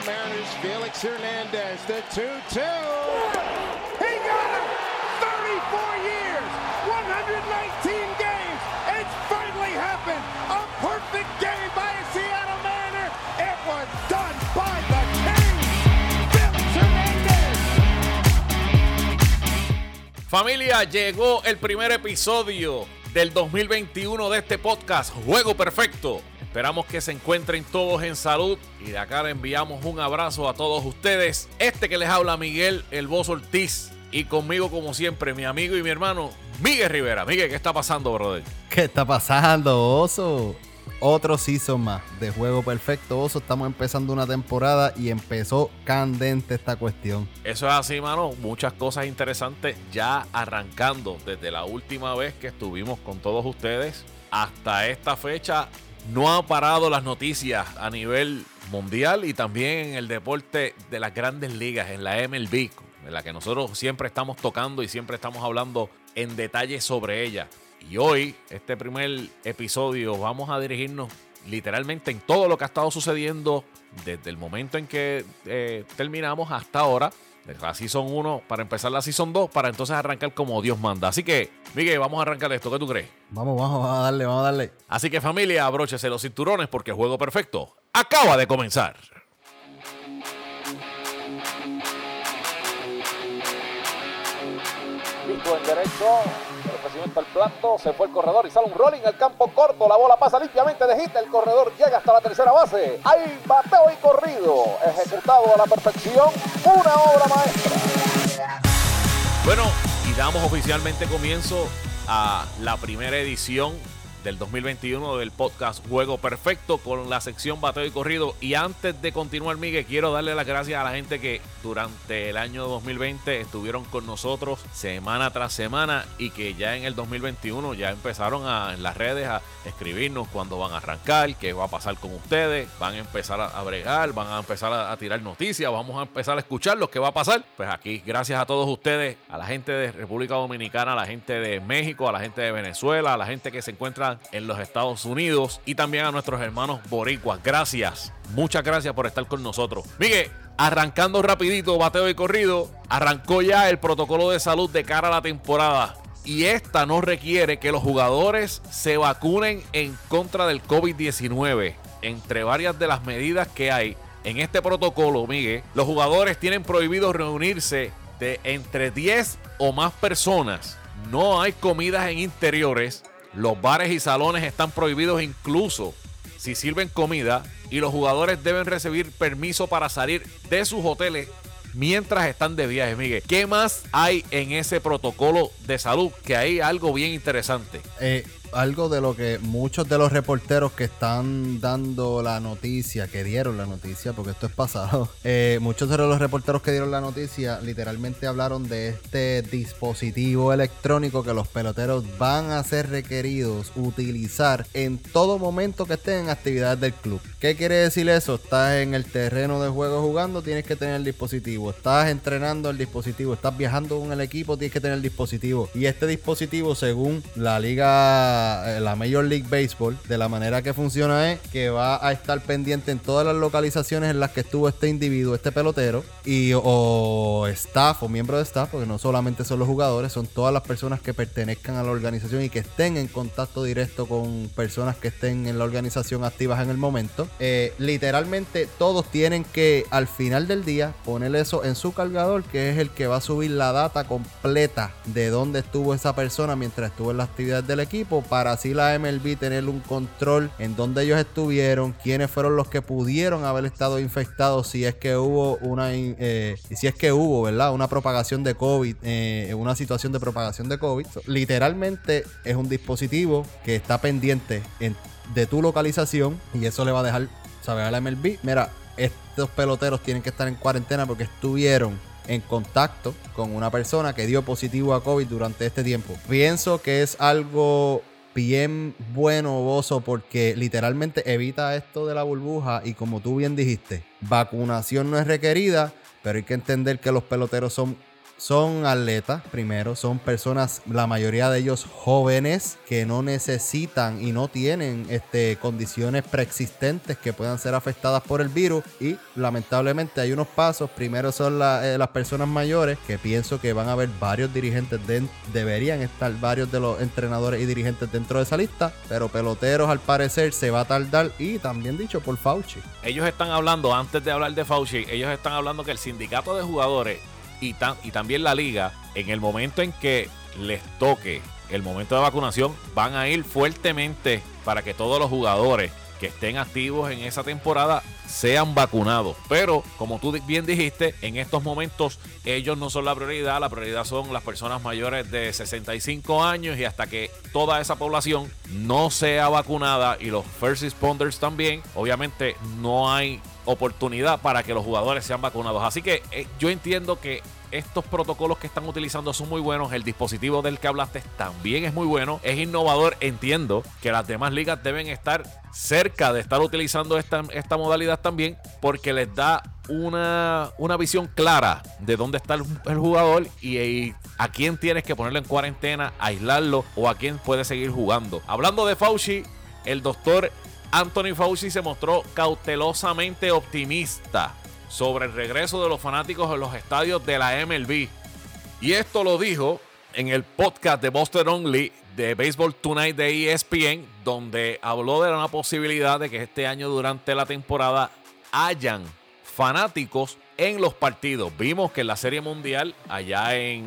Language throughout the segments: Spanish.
Seattle Mariners, Felix Hernandez, the 2-2. He got him! 34 years, 119 games. It's finally happened. A perfect game by a Seattle Mariner. It was done by the King. Felix Hernandez. Familia, llegó el primer episodio del 2021 de este podcast, Juego Perfecto. Esperamos que se encuentren todos en salud y de acá le enviamos un abrazo a todos ustedes. Este que les habla Miguel El Voz Ortiz y conmigo como siempre mi amigo y mi hermano Miguel Rivera. Miguel, ¿qué está pasando, brother? ¿Qué está pasando, Oso? Otro season más de Juego Perfecto, Oso. Estamos empezando una temporada y empezó candente esta cuestión. Eso es así, mano. Muchas cosas interesantes ya arrancando desde la última vez que estuvimos con todos ustedes hasta esta fecha. No han parado las noticias a nivel mundial y también en el deporte de las grandes ligas, en la MLB, en la que nosotros siempre estamos tocando y siempre estamos hablando en detalle sobre ella. Y hoy, este primer episodio, vamos a dirigirnos literalmente en todo lo que ha estado sucediendo desde el momento en que eh, terminamos hasta ahora. De la Season 1 para empezar la Season 2 para entonces arrancar como Dios manda. Así que, Miguel, vamos a arrancar esto. ¿Qué tú crees? Vamos, vamos, vamos a darle, vamos a darle. Así que familia, abróchese los cinturones porque el juego perfecto acaba de comenzar. Pico en derecho, el plato, se fue el corredor y sale un rolling al campo corto, la bola pasa limpiamente de hit, el corredor llega hasta la tercera base, hay bateo y corrido, ejecutado a la perfección, una obra maestra. Bueno, y damos oficialmente comienzo a la primera edición del 2021 del podcast Juego Perfecto con la sección Bateo y Corrido. Y antes de continuar, Miguel, quiero darle las gracias a la gente que durante el año 2020 estuvieron con nosotros semana tras semana y que ya en el 2021 ya empezaron a, en las redes a escribirnos cuándo van a arrancar, qué va a pasar con ustedes, van a empezar a, bregar, van a empezar a tirar noticias, vamos a empezar a escuchar lo que va a pasar. Pues aquí, gracias a todos ustedes, a la gente de República Dominicana, a la gente de México, a la gente de Venezuela, a la gente que se encuentra en los Estados Unidos y también a nuestros hermanos boricuas. Gracias, muchas gracias por estar con nosotros. Miguel, arrancando rapidito, bateo y corrido, arrancó ya el protocolo de salud de cara a la temporada. Y esta no requiere que los jugadores se vacunen en contra del COVID-19. Entre varias de las medidas que hay en este protocolo, Miguel, los jugadores tienen prohibido reunirse de entre 10 o más personas. No hay comidas en interiores. Los bares y salones están prohibidos incluso si sirven comida y los jugadores deben recibir permiso para salir de sus hoteles mientras están de viaje, Miguel. ¿Qué más hay en ese protocolo de salud? Que hay algo bien interesante. Eh, algo de lo que muchos de los reporteros que están dando la noticia, que dieron la noticia, porque esto es pasado, eh, muchos de los reporteros que dieron la noticia literalmente hablaron de este dispositivo electrónico que los peloteros van a ser requeridos utilizar en todo momento que estén en actividades del club. ¿Qué quiere decir eso? Estás en el terreno de juego jugando, tienes que tener el dispositivo. Estás entrenando el dispositivo. Estás viajando con el equipo, tienes que tener el dispositivo. Y este dispositivo, según la liga, la Major League Baseball, de la manera que funciona es que va a estar pendiente en todas las localizaciones en las que estuvo este individuo, este pelotero, y o staff o miembro de staff, porque no solamente son los jugadores, son todas las personas que pertenezcan a la organización y que estén en contacto directo con personas que estén en la organización activas en el momento. Eh, literalmente todos tienen que al final del día poner eso en su cargador, que es el que va a subir la data completa de dónde estuvo esa persona mientras estuvo en la actividad del equipo, para así la MLB tener un control en dónde ellos estuvieron, quiénes fueron los que pudieron haber estado infectados, si es que hubo una, eh, si es que hubo, ¿verdad? Una propagación de COVID, eh, una situación de propagación de COVID. Literalmente es un dispositivo que está pendiente en de tu localización y eso le va a dejar saber a la MLB, mira, estos peloteros tienen que estar en cuarentena porque estuvieron en contacto con una persona que dio positivo a COVID durante este tiempo. Pienso que es algo bien bueno, Bozo, porque literalmente evita esto de la burbuja y como tú bien dijiste, vacunación no es requerida, pero hay que entender que los peloteros son son atletas, primero, son personas, la mayoría de ellos jóvenes, que no necesitan y no tienen este, condiciones preexistentes que puedan ser afectadas por el virus. Y lamentablemente hay unos pasos. Primero son eh, las personas mayores, que pienso que van a haber varios dirigentes, de, deberían estar varios de los entrenadores y dirigentes dentro de esa lista, pero peloteros al parecer se va a tardar y también dicho por Fauci. Ellos están hablando, antes de hablar de Fauci, ellos están hablando que el sindicato de jugadores y, y también la liga, en el momento en que les toque el momento de vacunación, van a ir fuertemente para que todos los jugadores que estén activos en esa temporada sean vacunados. Pero, como tú bien dijiste, en estos momentos ellos no son la prioridad, la prioridad son las personas mayores de 65 años y hasta que toda esa población no sea vacunada y los first responders también, obviamente no hay oportunidad para que los jugadores sean vacunados. Así que eh, yo entiendo que estos protocolos que están utilizando son muy buenos. El dispositivo del que hablaste también es muy bueno. Es innovador. Entiendo que las demás ligas deben estar cerca de estar utilizando esta, esta modalidad también porque les da una, una visión clara de dónde está el, jugador y, y, a quién tienes que ponerlo en cuarentena, aislarlo o a quién puede seguir jugando. Hablando de Fauci, el doctor Anthony Fauci se mostró cautelosamente optimista sobre el regreso de los fanáticos en los estadios de la MLB. Y esto lo dijo en el podcast de Buster Only de Baseball Tonight de ESPN, donde habló de una posibilidad de que este año durante la temporada hayan fanáticos en los partidos. Vimos que en la Serie Mundial allá en,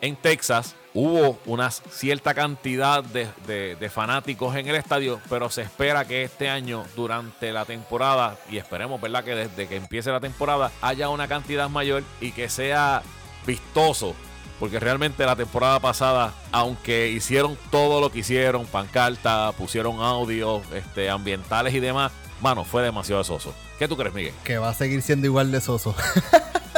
en Texas hubo una cierta cantidad de, fanáticos en el estadio, pero se espera que este año, durante la temporada, y esperemos, ¿verdad?, que desde que empiece la temporada haya una cantidad mayor y que sea vistoso. Porque realmente la temporada pasada, aunque hicieron todo lo que hicieron, pancarta, pusieron audio, este, ambientales y demás, mano, fue demasiado soso. ¿Qué tú crees, Miguel? Que va a seguir siendo igual de soso.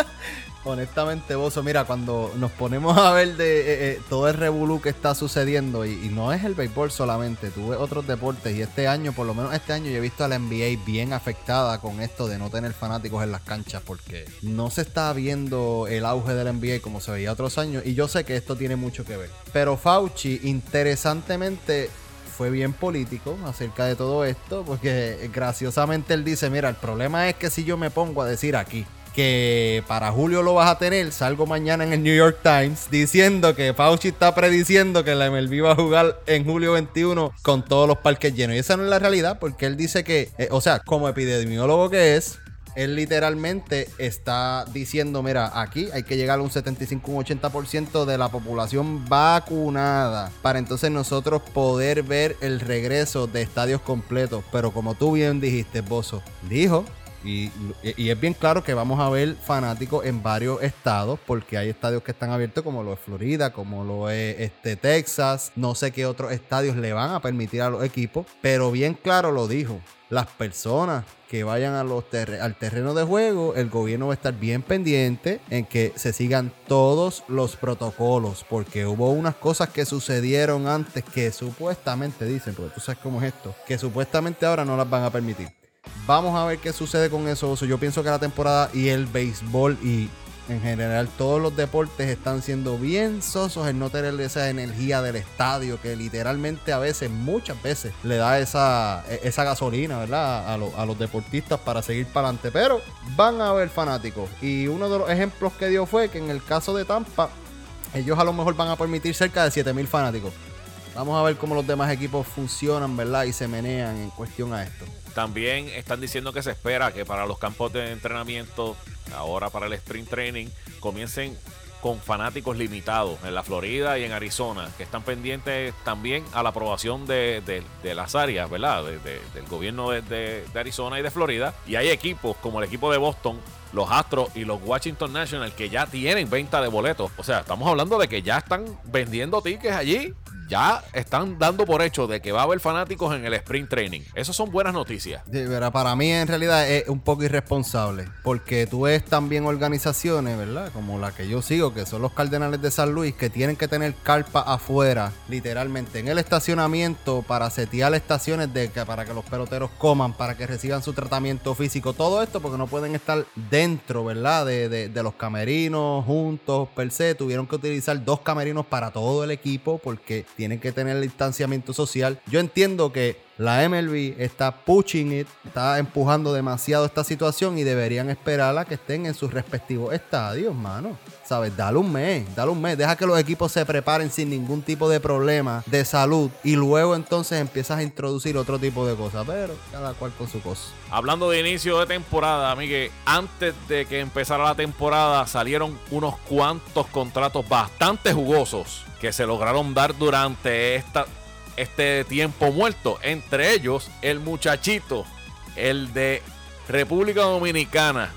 Honestamente, Bozo, mira, cuando nos ponemos a ver de eh, eh, todo el revolú que está sucediendo, y, no es el béisbol solamente, tuve otros deportes, y este año, por lo menos este año, yo he visto a la NBA bien afectada con esto de no tener fanáticos en las canchas, porque no se está viendo el auge de la NBA como se veía otros años, y yo sé que esto tiene mucho que ver. Pero Fauci, interesantemente, fue bien político acerca de todo esto, porque graciosamente él dice, mira, el problema es que si yo me pongo a decir aquí, que para julio lo vas a tener. Salgo mañana en el New York Times diciendo que Fauci está prediciendo que la MLB va a jugar en julio 21 con todos los parques llenos. Y esa no es la realidad porque él dice que, eh, o sea, como epidemiólogo que es, él literalmente está diciendo, mira, aquí hay que llegar a un 75, un 80% de la población vacunada para entonces nosotros poder ver el regreso de estadios completos. Pero como tú bien dijiste, Bozo, dijo y, es bien claro que vamos a ver fanáticos en varios estados, porque hay estadios que están abiertos, como lo es Florida, como lo es este, Texas. No sé qué otros estadios le van a permitir a los equipos, pero bien claro lo dijo. Las personas que vayan al terreno de juego, el gobierno va a estar bien pendiente en que se sigan todos los protocolos, porque hubo unas cosas que sucedieron antes que supuestamente dicen, porque tú sabes cómo es esto, que supuestamente ahora no las van a permitir. Vamos a ver qué sucede con eso. Yo pienso que la temporada y el béisbol y en general todos los deportes están siendo bien sosos en no tener esa energía del estadio que literalmente a veces, muchas veces, le da esa, e, gasolina, ¿verdad? A, los deportistas para seguir para adelante. Pero van a haber fanáticos. Y uno de los ejemplos que dio fue que en el caso de Tampa, ellos a lo mejor van a permitir cerca de 7000 fanáticos. Vamos a ver cómo los demás equipos funcionan, ¿verdad? Y se menean en cuestión a esto. También están diciendo que se espera que para los campos de entrenamiento, ahora para el sprint training, comiencen con fanáticos limitados en la Florida y en Arizona, que están pendientes también a la aprobación de, las áreas, ¿verdad? del gobierno de, Arizona y de Florida. Y hay equipos como el equipo de Boston, los Astros y los Washington National que ya tienen venta de boletos. O sea, estamos hablando de que ya están vendiendo tickets allí ya están dando por hecho de que va a haber fanáticos en el sprint training. Esas son buenas noticias. Sí, pero para mí en realidad es un poco irresponsable, porque tú ves también organizaciones, ¿verdad? Como la que yo sigo, que son los Cardenales de San Luis, que tienen que tener carpa afuera, literalmente, en el estacionamiento para setear estaciones de que, para que los peloteros coman, para que reciban su tratamiento físico, todo esto porque no pueden estar dentro, ¿verdad? De, de, de los camerinos juntos, per se, tuvieron que utilizar dos camerinos para todo el equipo porque tienen que tener el distanciamiento social. Yo entiendo que la MLB está pushing it, está empujando demasiado esta situación y deberían esperar a que estén en sus respectivos estadios, mano. ¿Sabes? Dale un mes, dale un mes. Deja que los equipos se preparen sin ningún tipo de problema de salud y luego entonces empiezas a introducir otro tipo de cosas. Pero cada cual con su cosa. Hablando de inicio de temporada, Miguel, antes de que empezara la temporada salieron unos cuantos contratos bastante jugosos que se lograron dar durante esta este tiempo muerto. Entre ellos, el muchachito, el de República Dominicana,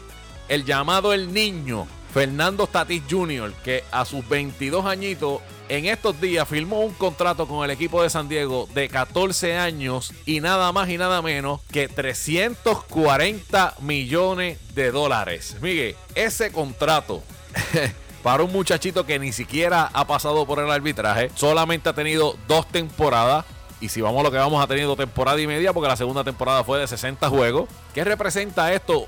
el llamado el niño, Fernando Tatis Jr., que a sus 22 añitos en estos días firmó un contrato con el equipo de San Diego de 14 años y nada más y nada menos que 340 millones de dólares. Miguel, ese contrato para un muchachito que ni siquiera ha pasado por el arbitraje, solamente ha tenido dos temporadas. Y si vamos a lo que vamos, ha tenido temporada y media, porque la segunda temporada fue de 60 juegos. ¿Qué representa esto?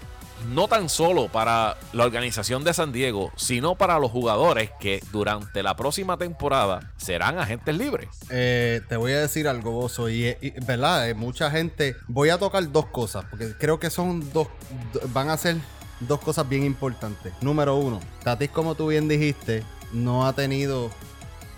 No tan solo para la organización de San Diego, sino para los jugadores que durante la próxima temporada serán agentes libres. Eh, te voy a decir algo, Bozo, y, y verdad, eh, mucha gente. Voy a tocar dos cosas, porque creo que son dos. Van a ser dos cosas bien importantes. Número uno, Tatis, como tú bien dijiste, no ha tenido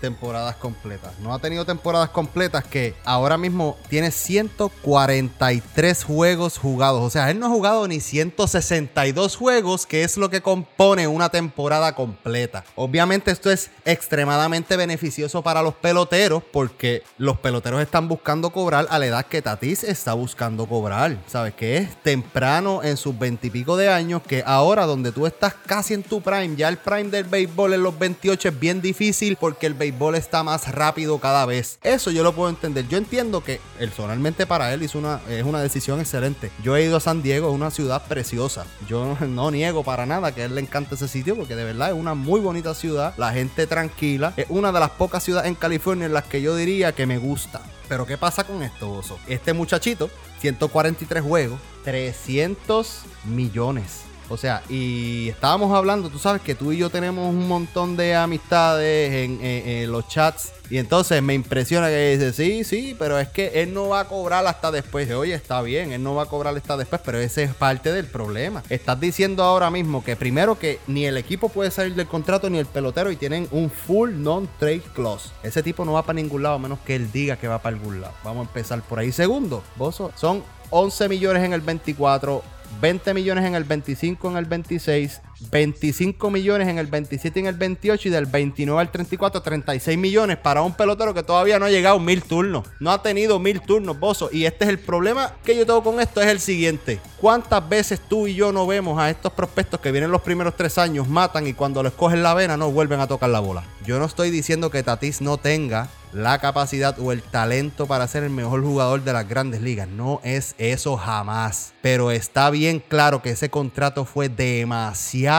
temporadas completas. No ha tenido temporadas completas que ahora mismo tiene 143 juegos jugados. O sea, él no ha jugado ni 162 juegos, que es lo que compone una temporada completa. Obviamente esto es extremadamente beneficioso para los peloteros porque los peloteros están buscando cobrar a la edad que Tatis está buscando cobrar. ¿Sabes? Que es temprano en sus 20 y pico de años que ahora donde tú estás casi en tu prime, ya el prime del béisbol en los 28 es bien difícil porque el béisbol está más rápido cada vez. Eso yo lo puedo entender. Yo entiendo que personalmente para él hizo una, es una decisión excelente. Yo he ido a San Diego, es una ciudad preciosa. Yo no niego para nada que a él le encanta ese sitio porque de verdad es una muy bonita ciudad. La gente tranquila. Es una de las pocas ciudades en California en las que yo diría que me gusta. Pero ¿qué pasa con esto, Bozo? Este muchachito, 143 juegos, 300 millones. O sea, y estábamos hablando, tú sabes que tú y yo tenemos un montón de amistades en, los chats. Y entonces me impresiona que dice, sí, sí, pero es que él no va a cobrar hasta después. Oye, está bien, él no va a cobrar hasta después, pero ese es parte del problema. Estás diciendo ahora mismo que primero que ni el equipo puede salir del contrato ni el pelotero y tienen un full non-trade clause. Ese tipo no va para ningún lado a menos que él diga que va para algún lado. Vamos a empezar por ahí. Segundo, Bozo, son 11 millones en el 24. 20 millones en el 25, en el 26, 25 millones en el 27 y en el 28 y del 29 al 34, 36 millones para un pelotero que todavía no ha llegado mil turnos. No ha tenido mil turnos, Bozo. Y este es el problema que yo tengo con esto, es el siguiente. ¿Cuántas veces tú y yo no vemos a estos prospectos que vienen los primeros tres años, matan y cuando les cogen la vena no vuelven a tocar la bola? Yo no estoy diciendo que Tatis no tenga la capacidad o el talento para ser el mejor jugador de las grandes ligas. No es eso jamás. Pero está bien claro que ese contrato fue demasiado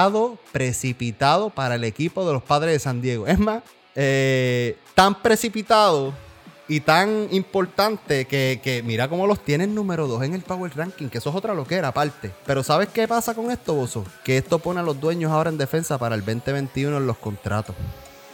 precipitado para el equipo de los padres de San Diego. Es más, eh, tan precipitado y tan importante que, que mira cómo los tienen número 2 en el Power Ranking, que eso es otra loquera aparte. Pero ¿sabes qué pasa con esto, Bozo? Que esto pone a los dueños ahora en defensa para el 2021 en los contratos.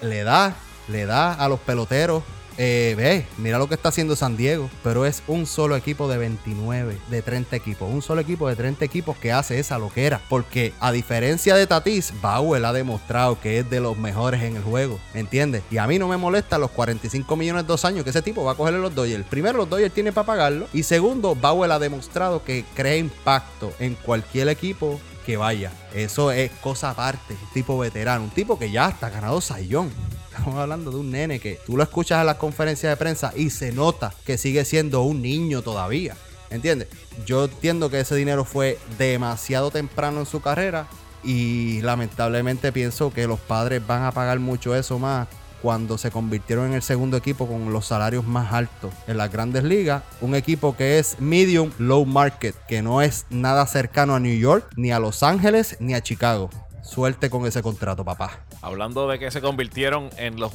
Le da, le da a los peloteros. Eh, ve, mira lo que está haciendo San Diego, pero es un solo equipo de 29, de 30 equipos. Un solo equipo de 30 equipos que hace esa loquera. Porque a diferencia de Tatis, Bauer ha demostrado que es de los mejores en el juego. ¿Entiendes? Y a mí no me molesta los 45 millones de dos años que ese tipo va a cogerle los Dodgers. Primero, los Dodgers tiene para pagarlo. Y segundo, Bauer ha demostrado que crea impacto en cualquier equipo que vaya. Eso es cosa aparte. Un tipo veterano. Un tipo que ya está ganado sayón. Estamos hablando de un nene que tú lo escuchas en las conferencias de prensa y se nota que sigue siendo un niño todavía. ¿Entiendes? Yo entiendo que ese dinero fue demasiado temprano en su carrera y lamentablemente pienso que los padres van a pagar mucho eso más cuando se convirtieron en el segundo equipo con los salarios más altos en las grandes ligas. Un equipo que es medium low market, que no es nada cercano a New York, ni a Los Ángeles, ni a Chicago. Suerte con ese contrato, papá. Hablando de que se convirtieron en los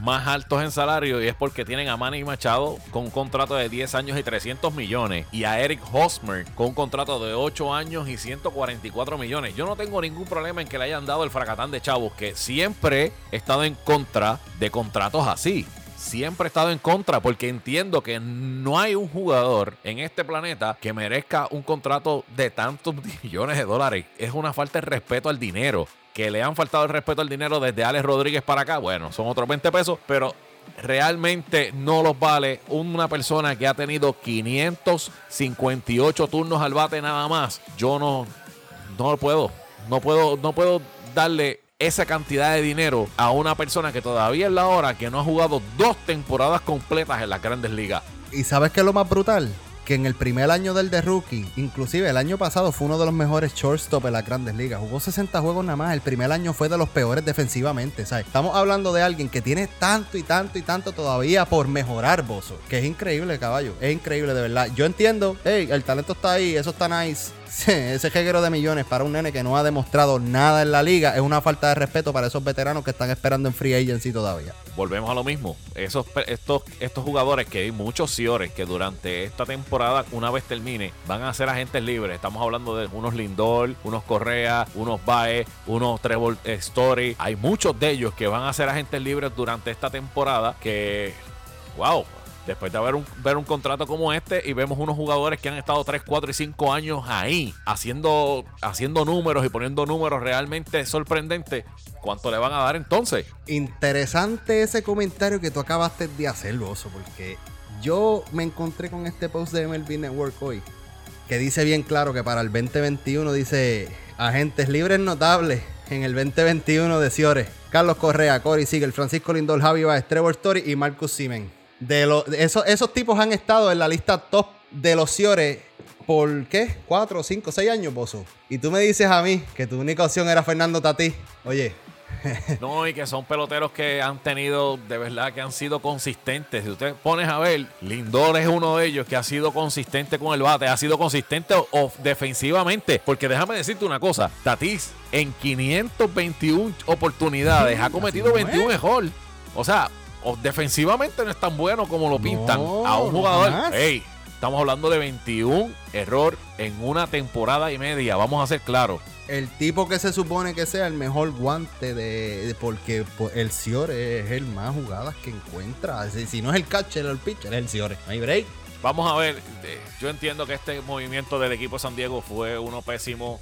más altos en salario y es porque tienen a Manny Machado con un contrato de 10 años y 300 millones y a Eric Hosmer con un contrato de 8 años y 144 millones. Yo no tengo ningún problema en que le hayan dado el fracatán de chavos que siempre he estado en contra de contratos así siempre he estado en contra porque entiendo que no hay un jugador en este planeta que merezca un contrato de tantos millones de dólares. Es una falta de respeto al dinero que le han faltado el respeto al dinero desde Alex Rodríguez para acá, bueno, son otros 20 pesos, pero realmente no los vale una persona que ha tenido 558 turnos al bate nada más. Yo no, no puedo, no puedo, no puedo darle esa cantidad de dinero a una persona que todavía es la hora que no ha jugado dos temporadas completas en las grandes ligas. ¿Y sabes qué es lo más brutal? que en el primer año del de rookie, inclusive el año pasado fue uno de los mejores shortstop en las grandes ligas. Jugó 60 juegos nada más. El primer año fue de los peores defensivamente. ¿sabes? Estamos hablando de alguien que tiene tanto y tanto y tanto todavía por mejorar, Bozo. Que es increíble, caballo. Es increíble, de verdad. Yo entiendo, hey, el talento está ahí, eso está nice ese jeguero de millones para un nene que no ha demostrado nada en la liga es una falta de respeto para esos veteranos que están esperando en free agency todavía. Volvemos a lo mismo. Esos, estos, estos jugadores que hay muchos Ciores que durante esta temporada, una vez termine, van a ser agentes libres. Estamos hablando de unos Lindor, unos Correa, unos Bae, unos Trevor Story. Hay muchos de ellos que van a ser agentes libres durante esta temporada que, wow, Después de ver un, ver un contrato como este y vemos unos jugadores que han estado 3, 4 y 5 años ahí haciendo, haciendo números y poniendo números realmente sorprendentes, ¿cuánto le van a dar entonces? Interesante ese comentario que tú acabaste de hacer, Oso, porque yo me encontré con este post de MLB Network hoy que dice bien claro que para el 2021 dice agentes libres notables en el 2021 de Ciores. Carlos Correa, Cory Siegel, Francisco Lindor, Javi Baez, Trevor Story y Marcus Simen. De esos, esos tipos han estado en la lista top de los Ciores por qué? ¿Cuatro, cinco, seis años, Bozo? Y tú me dices a mí que tu única opción era Fernando Tatí. Oye. no, y que son peloteros que han tenido, de verdad, que han sido consistentes. Si usted pones a ver, Lindor es uno de ellos que ha sido consistente con el bate, ha sido consistente defensivamente. Porque déjame decirte una cosa: Tatis en 521 oportunidades ha cometido 21 errores. O sea, defensivamente no es tan bueno como lo pintan a un jugador. estamos hablando de 21 error en una temporada y media. Vamos a ser claros. El tipo que se supone que sea el mejor guante de, porque el Ciore es el más jugadas que encuentra. Si, no es el catcher o el pitcher, es el Ciore. No hay break. Vamos a ver, eh, yo entiendo que este movimiento del equipo de San Diego fue uno pésimo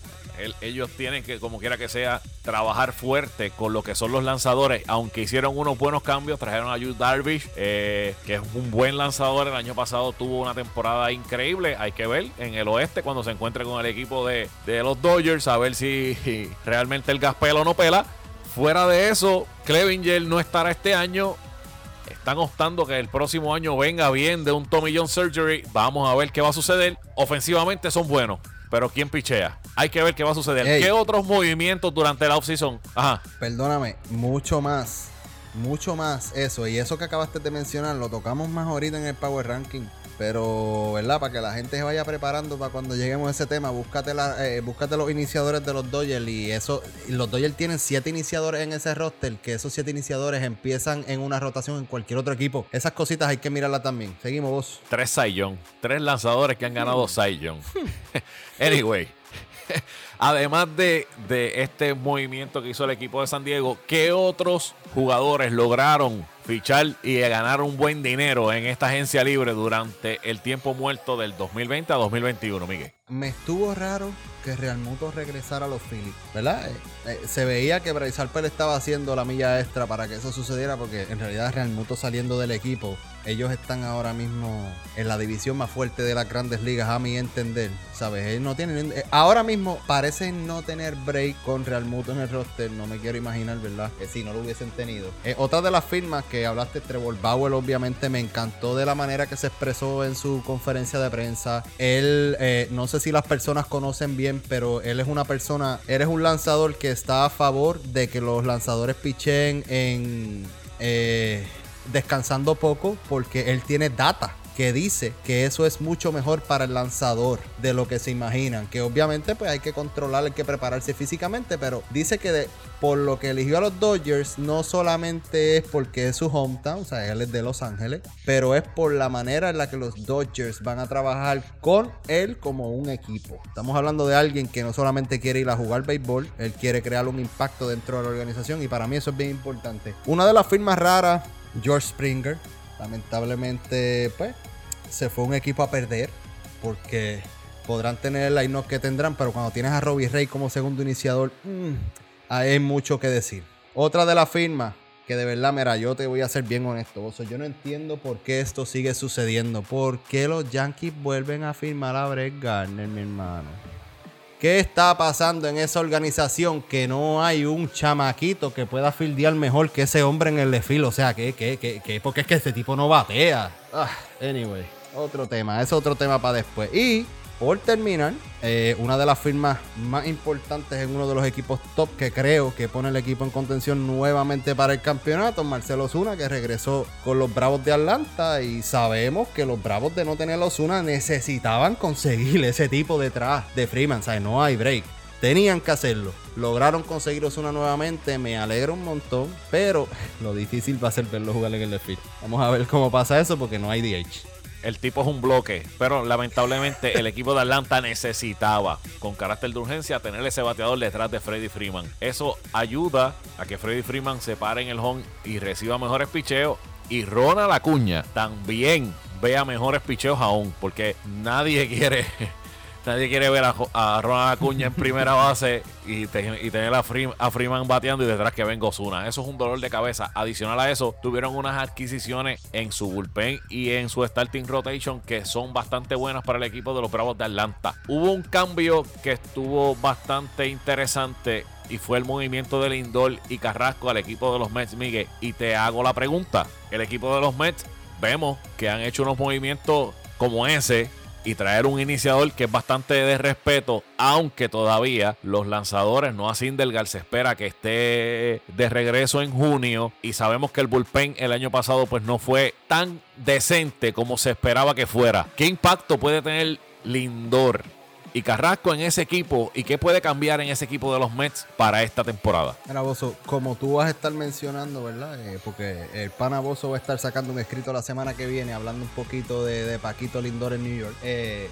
ellos tienen que, como quiera que sea, trabajar fuerte con lo que son los lanzadores. Aunque hicieron unos buenos cambios, trajeron a Yu Darvish, eh, que es un buen lanzador. El año pasado tuvo una temporada increíble. Hay que ver en el oeste cuando se encuentre con el equipo de, los Dodgers, a ver si realmente el gas pela o no pela. Fuera de eso, Clevinger no estará este año están optando que el próximo año venga bien de un Tommy John Surgery. Vamos a ver qué va a suceder. Ofensivamente son buenos pero ¿quién pichea? Hay que ver qué va a suceder. ¿Qué otros movimientos durante la offseason? Ajá. Perdóname, mucho más. Mucho más eso. Y eso que acabaste de mencionar, lo tocamos más ahorita en el Power Ranking. Pero, ¿verdad? Para que la gente se vaya preparando para cuando lleguemos a ese tema, búscate, la, eh, búscate los iniciadores de los Dodgers. Y eso, los Dodgers tienen siete iniciadores en ese roster, que esos siete iniciadores empiezan en una rotación en cualquier otro equipo. Esas cositas hay que mirarlas también. Seguimos vos. Tres Cy Tres lanzadores que han ganado Cy anyway. Además de, de este movimiento que hizo el equipo de San Diego, ¿qué otros jugadores lograron fichar y ganar un buen dinero en esta agencia libre durante el tiempo muerto del 2020 a 2021, Miguel? Me estuvo raro que Real Muto regresara a los Phillies, ¿verdad? Eh, se veía que Bryce Harper estaba haciendo la milla extra para que eso sucediera porque en realidad Real Muto saliendo del equipo ellos están ahora mismo en la división más fuerte de las grandes ligas, a mi entender. ¿Sabes? Ellos no tienen. Eh, ahora mismo parecen no tener break con Real Muto en el roster. No me quiero imaginar, ¿verdad? Que si no lo hubiesen tenido. Eh, otra de las firmas que hablaste, Trevor Bauer, obviamente me encantó de la manera que se expresó en su conferencia de prensa. Él, eh, no sé si las personas conocen bien, pero él es una persona. Él es un lanzador que está a favor de que los lanzadores pichen en eh, descansando poco porque él tiene data que dice que eso es mucho mejor para el lanzador de lo que se imaginan. Que obviamente pues hay que controlar, hay que prepararse físicamente, pero dice que por lo que eligió a los Dodgers no solamente es porque es su hometown, o sea, él es de Los Ángeles, pero es por la manera en la que los Dodgers van a trabajar con él como un equipo. Estamos hablando de alguien que no solamente quiere ir a jugar béisbol, él quiere crear un impacto dentro de la organización y para mí eso es bien importante. Una de las firmas raras, George Springer, lamentablemente, pues, se fue un equipo a perder porque podrán tener el line que tendrán, pero cuando tienes a Robbie Ray como segundo iniciador, mmm, hay mucho que decir. Otra de las firmas que de verdad, mira, yo te voy a ser bien honesto, yo no entiendo por qué esto sigue sucediendo. ¿Por qué los Yankees vuelven a firmar a Brett Garner, mi hermano? ¿Qué está pasando en esa organización que no hay un chamaquito que pueda fildear mejor que ese hombre en el desfile? O sea, ¿qué, qué, qué, qué? Porque es que este tipo no batea. Ah, anyway, otro tema, es otro tema para después. Y por terminar, eh, una de las firmas más importantes en uno de los equipos top que creo que pone el equipo en contención nuevamente para el campeonato, Marcelo Zuna, que regresó con los Bravos de Atlanta. Y sabemos que los Bravos de no tener a Osuna necesitaban conseguir ese tipo detrás de Freeman. O sea, no hay break. Tenían que hacerlo. Lograron conseguir Osuna nuevamente. Me alegra un montón. Pero lo difícil va a ser verlo jugar en el desfile. Vamos a ver cómo pasa eso porque no hay DH. El tipo es un bloque, pero lamentablemente el equipo de Atlanta necesitaba, con carácter de urgencia, tener ese bateador detrás de Freddy Freeman. Eso ayuda a que Freddy Freeman se pare en el home y reciba mejores picheos. Y Ronald Acuña también vea mejores picheos aún, porque nadie quiere Nadie quiere ver a, Ronald Acuña en primera base y, tener a, Freeman bateando y detrás que venga Osuna. Eso es un dolor de cabeza. Adicional a eso, tuvieron unas adquisiciones en su bullpen y en su starting rotation que son bastante buenas para el equipo de los Bravos de Atlanta. Hubo un cambio que estuvo bastante interesante y fue el movimiento de Lindor y Carrasco al equipo de los Mets, Miguel. Y te hago la pregunta: el equipo de los Mets, vemos que han hecho unos movimientos como ese y traer un iniciador que es bastante de respeto, aunque todavía los lanzadores, no así Sindelgar, se espera que esté de regreso en junio y sabemos que el bullpen el año pasado pues no fue tan decente como se esperaba que fuera. ¿Qué impacto puede tener Lindor y Carrasco en ese equipo y qué puede cambiar en ese equipo de los Mets para esta temporada. Mira, Bozo, como tú vas a estar mencionando, ¿verdad? Eh, porque el pana Bozo va a estar sacando un escrito la semana que viene hablando un poquito de, Paquito Lindor en New York. Eh,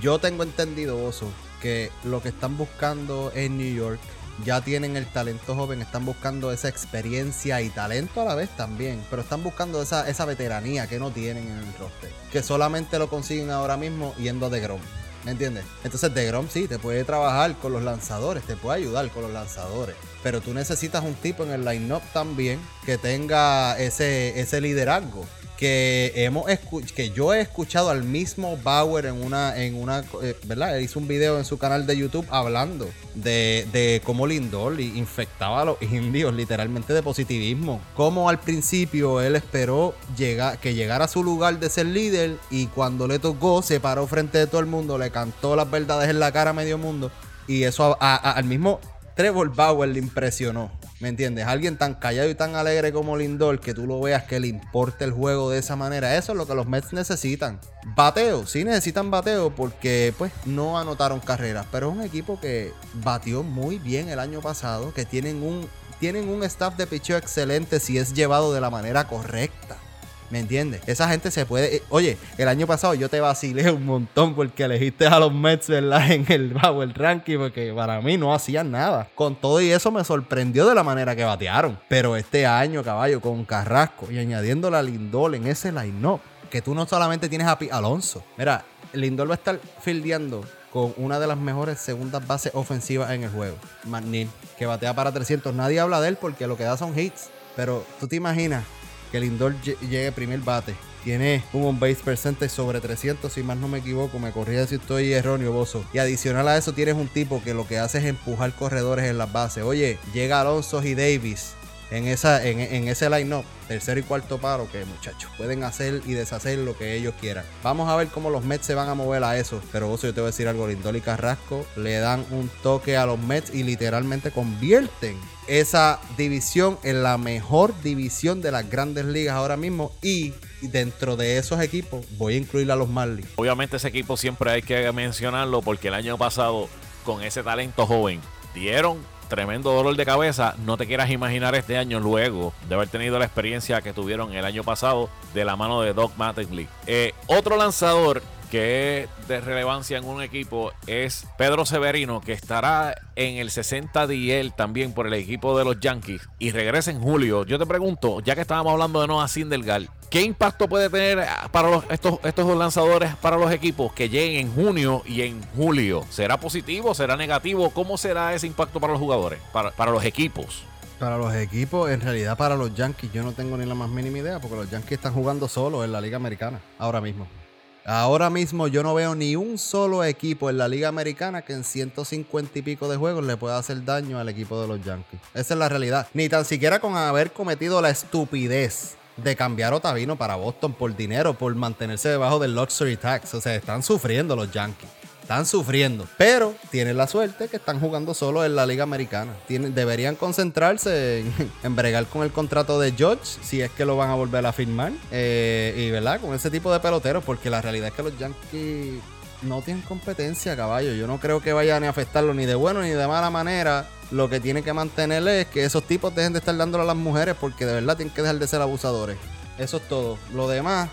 yo tengo entendido, Bozo, que lo que están buscando en New York ya tienen el talento joven, están buscando esa experiencia y talento a la vez también, pero están buscando esa, esa veteranía que no tienen en el roster, que solamente lo consiguen ahora mismo yendo de Grom. ¿Me entiendes? Entonces DeGrom sí, te puede trabajar con los lanzadores, te puede ayudar con los lanzadores. Pero tú necesitas un tipo en el line-up también que tenga ese, ese liderazgo que hemos que yo he escuchado al mismo Bauer en una en una eh, verdad él hizo un video en su canal de YouTube hablando de, de cómo Lindor infectaba a los indios literalmente de positivismo. Como al principio él esperó llegar, que llegara a su lugar de ser líder y cuando le tocó se paró frente de todo el mundo le cantó las verdades en la cara a medio mundo y eso al mismo Trevor Bauer le impresionó ¿Me entiendes? Alguien tan callado y tan alegre como Lindor que tú lo veas que le importe el juego de esa manera. Eso es lo que los Mets necesitan. Bateo, sí necesitan bateo porque pues no anotaron carreras, pero es un equipo que batió muy bien el año pasado, que tienen un tienen un staff de picheo excelente si es llevado de la manera correcta. ¿Me entiendes? Esa gente se puede. Eh, oye, el año pasado yo te vacilé un montón porque elegiste a los Mets, ¿verdad? En el Power Ranking, porque para mí no hacían nada. Con todo y eso me sorprendió de la manera que batearon. Pero este año, caballo, con Carrasco y añadiendo la Lindol en ese line-up, que tú no solamente tienes a P Alonso. Mira, Lindol va a estar fildeando con una de las mejores segundas bases ofensivas en el juego. McNeil, que batea para 300. Nadie habla de él porque lo que da son hits. Pero tú te imaginas que Lindor llegue primer bate. Tiene un on base percentage sobre 300, si más no me equivoco. Me corría si estoy erróneo, Bozo. Y adicional a eso, tienes un tipo que lo que hace es empujar corredores en las bases. Oye, llega Alonso y Davis en, esa, en, ese line-up, tercero y cuarto paro, que muchachos pueden hacer y deshacer lo que ellos quieran. Vamos a ver cómo los Mets se van a mover a eso. Pero vos, yo te voy a decir algo, Lindol y Carrasco le dan un toque a los Mets y literalmente convierten esa división en la mejor división de las grandes ligas ahora mismo y dentro de esos equipos voy a incluir a los Marlins. Obviamente ese equipo siempre hay que mencionarlo porque el año pasado con ese talento joven dieron tremendo dolor de cabeza. No te quieras imaginar este año luego de haber tenido la experiencia que tuvieron el año pasado de la mano de Doc Mattingly. Eh, otro lanzador que es de relevancia en un equipo es Pedro Severino, que estará en el 60 DL también por el equipo de los Yankees y regresa en julio. Yo te pregunto, ya que estábamos hablando de Noah Sindelgal, ¿qué impacto puede tener para los, estos, estos lanzadores para los equipos que lleguen en junio y en julio? ¿Será positivo? ¿Será negativo? ¿Cómo será ese impacto para los jugadores, para, para los equipos? Para los equipos, en realidad para los Yankees, yo no tengo ni la más mínima idea, porque los Yankees están jugando solo en la Liga Americana, ahora mismo. Ahora mismo yo no veo ni un solo equipo en la Liga Americana que en 150 y pico de juegos le pueda hacer daño al equipo de los Yankees. Esa es la realidad. Ni tan siquiera con haber cometido la estupidez de cambiar Otavino para Boston por dinero, por mantenerse debajo del luxury tax. O sea, están sufriendo los Yankees. Están sufriendo. Pero tienen la suerte que están jugando solo en la Liga Americana. Tienen, deberían concentrarse en, bregar con el contrato de George, si es que lo van a volver a firmar. Eh, y, ¿verdad? Con ese tipo de peloteros, porque la realidad es que los Yankees no tienen competencia, caballo. Yo no creo que vayan a afectarlo ni de bueno ni de mala manera. Lo que tiene que mantener es que esos tipos dejen de estar dándolo a las mujeres porque de verdad tienen que dejar de ser abusadores. Eso es todo. Lo demás,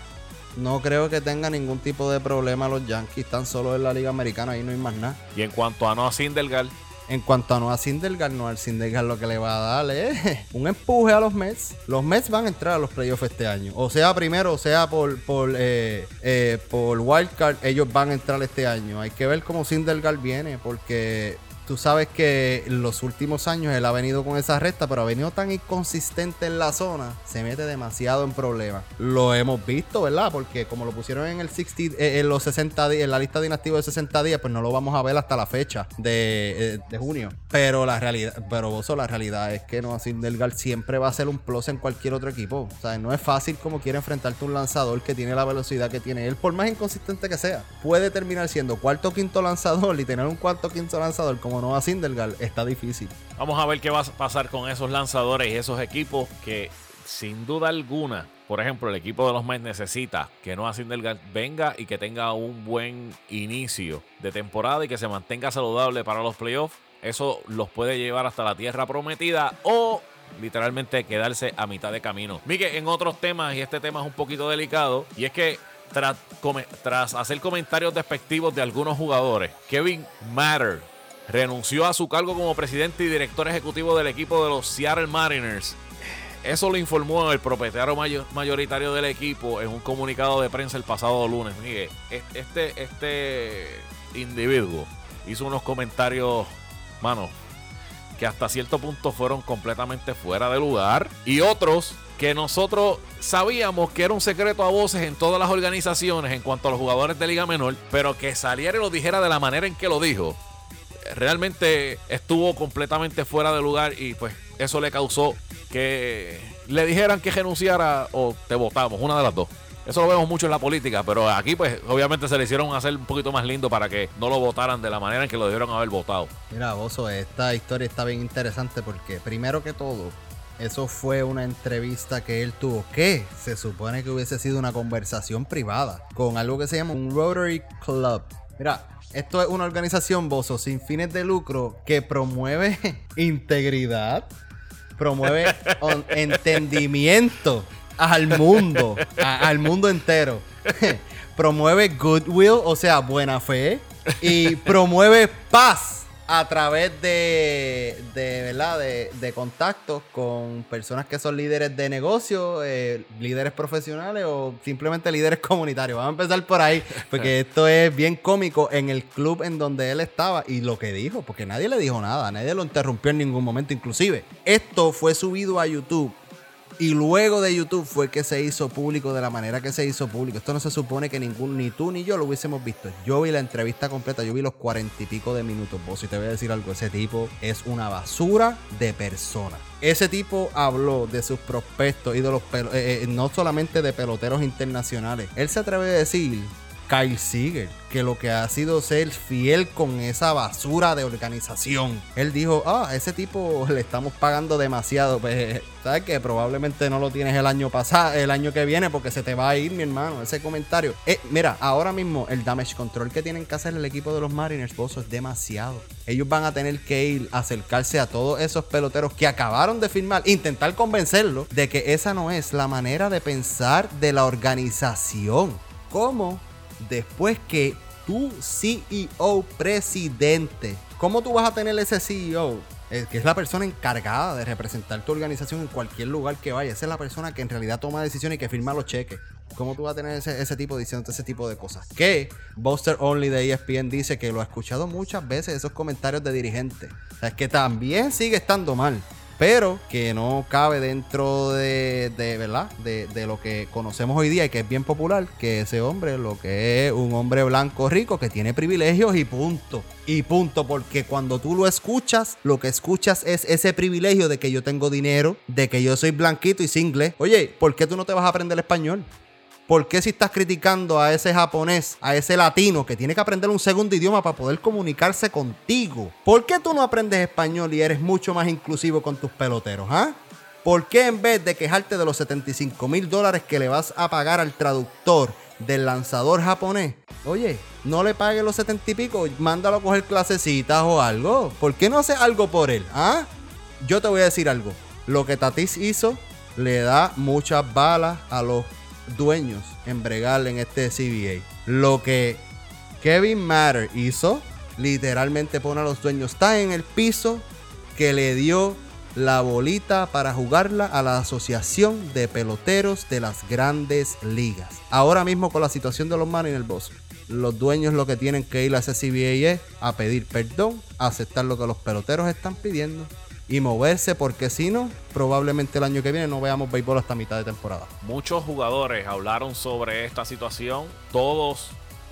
no creo que tenga ningún tipo de problema los Yankees. Están solo en la Liga Americana, ahí no hay más nada. Y en cuanto a Noah Sindelgar. En cuanto a Noah Sindelgar, Noah Sindelgar lo que le va a dar es un empuje a los Mets. Los Mets van a entrar a los playoffs este año. O sea, primero, o sea, por, por, eh, eh, por wildcard, ellos van a entrar este año. Hay que ver cómo Sindelgar viene, porque Tú sabes que en los últimos años él ha venido con esa recta, pero ha venido tan inconsistente en la zona, se mete demasiado en problemas. Lo hemos visto, ¿verdad? Porque como lo pusieron en el 60, eh, en los 60 días, en la lista de inactivos de 60 días, pues no lo vamos a ver hasta la fecha de, eh, junio. Pero la realidad, pero vos la realidad es que Noah Sindelgar siempre va a ser un plus en cualquier otro equipo. O sea, no es fácil como quiere enfrentarte a un lanzador que tiene la velocidad que tiene él, por más inconsistente que sea. Puede terminar siendo cuarto o quinto lanzador y tener un cuarto o quinto lanzador como no a Sindelgar, está difícil. Vamos a ver qué va a pasar con esos lanzadores y esos equipos que, sin duda alguna, por ejemplo, el equipo de los Mets necesita que Noah Sindelgar venga y que tenga un buen inicio de temporada y que se mantenga saludable para los playoffs. Eso los puede llevar hasta la tierra prometida o literalmente quedarse a mitad de camino. Miguel, en otros temas, y este tema es un poquito delicado, y es que tras, tras hacer comentarios despectivos de algunos jugadores, Kevin Matter renunció a su cargo como presidente y director ejecutivo del equipo de los Seattle Mariners. Eso lo informó el propietario mayoritario del equipo en un comunicado de prensa el pasado lunes. Miguel, este, este individuo hizo unos comentarios, mano, que hasta cierto punto fueron completamente fuera de lugar. Y otros que nosotros sabíamos que era un secreto a voces en todas las organizaciones en cuanto a los jugadores de Liga Menor, pero que saliera y lo dijera de la manera en que lo dijo realmente estuvo completamente fuera de lugar y pues eso le causó que le dijeran que renunciara o te votamos, una de las dos. Eso lo vemos mucho en la política, pero aquí pues obviamente se le hicieron hacer un poquito más lindo para que no lo votaran de la manera en que lo debieron haber votado. Mira, Bozo, esta historia está bien interesante porque primero que todo, eso fue una entrevista que él tuvo que se supone que hubiese sido una conversación privada con algo que se llama un Rotary Club. Mira, esto es una organización, Bozo, sin fines de lucro que promueve integridad, promueve entendimiento al mundo, al mundo entero. promueve goodwill, o sea, buena fe, y promueve paz a través de, de ¿verdad? De, de, contactos con personas que son líderes de negocio, eh, líderes profesionales o simplemente líderes comunitarios. Vamos a empezar por ahí, porque esto es bien cómico en el club en donde él estaba y lo que dijo, porque nadie le dijo nada, nadie lo interrumpió en ningún momento. Inclusive, esto fue subido a YouTube Y luego de YouTube fue que se hizo público de la manera que se hizo público. Esto no se supone que ningún, ni tú ni yo lo hubiésemos visto. Yo vi la entrevista completa, yo vi los cuarenta y pico de minutos. Vos, si te voy a decir algo, ese tipo es una basura de persona. Ese tipo habló de sus prospectos y de los eh, eh, no solamente de peloteros internacionales. Él se atreve a decir Kyle Seager, que lo que ha sido ser fiel con esa basura de organización. Él dijo, ah, ese tipo le estamos pagando demasiado. Pues, ¿sabes que Probablemente no lo tienes el año pasado, el año que viene, porque se te va a ir, mi hermano. Ese comentario. Eh, mira, ahora mismo el damage control que tienen que hacer el equipo de los Mariners, Bozo, es demasiado. Ellos van a tener que ir a acercarse a todos esos peloteros que acabaron de firmar, intentar convencerlos de que esa no es la manera de pensar de la organización. ¿Cómo? Después que tu CEO presidente, ¿cómo tú vas a tener ese CEO? Eh, que es la persona encargada de representar tu organización en cualquier lugar que vaya. Esa es la persona que en realidad toma decisiones y que firma los cheques. ¿Cómo tú vas a tener ese, ese tipo diciendo ese tipo de cosas? Que Buster Only de ESPN dice que lo ha escuchado muchas veces esos comentarios de dirigentes. O sea, es que también sigue estando mal pero que no cabe dentro de, de ¿verdad? De, de lo que conocemos hoy día y que es bien popular, que ese hombre lo que es un hombre blanco rico que tiene privilegios y punto. Y punto, porque cuando tú lo escuchas, lo que escuchas es ese privilegio de que yo tengo dinero, de que yo soy blanquito y single. Oye, ¿por qué tú no te vas a aprender español? ¿Por qué si estás criticando a ese japonés, a ese latino que tiene que aprender un segundo idioma para poder comunicarse contigo? ¿Por qué tú no aprendes español y eres mucho más inclusivo con tus peloteros, ah? ¿Por qué en vez de quejarte de los 75 mil dólares que le vas a pagar al traductor del lanzador japonés, oye, no le pagues los 70 y pico, mándalo a coger clasecitas o algo? ¿Por qué no haces algo por él, ah? Yo te voy a decir algo. Lo que Tatis hizo le da muchas balas a los dueños en bregar en este CBA. Lo que Kevin Matter hizo, literalmente pone a los dueños, está en el piso que le dio la bolita para jugarla a la Asociación de Peloteros de las Grandes Ligas. Ahora mismo con la situación de los Mariners, los dueños lo que tienen que ir a ese CBA es a pedir perdón, a aceptar lo que los peloteros están pidiendo y moverse porque si no, probablemente el año que viene no veamos béisbol hasta mitad de temporada. Muchos jugadores hablaron sobre esta situación. Todos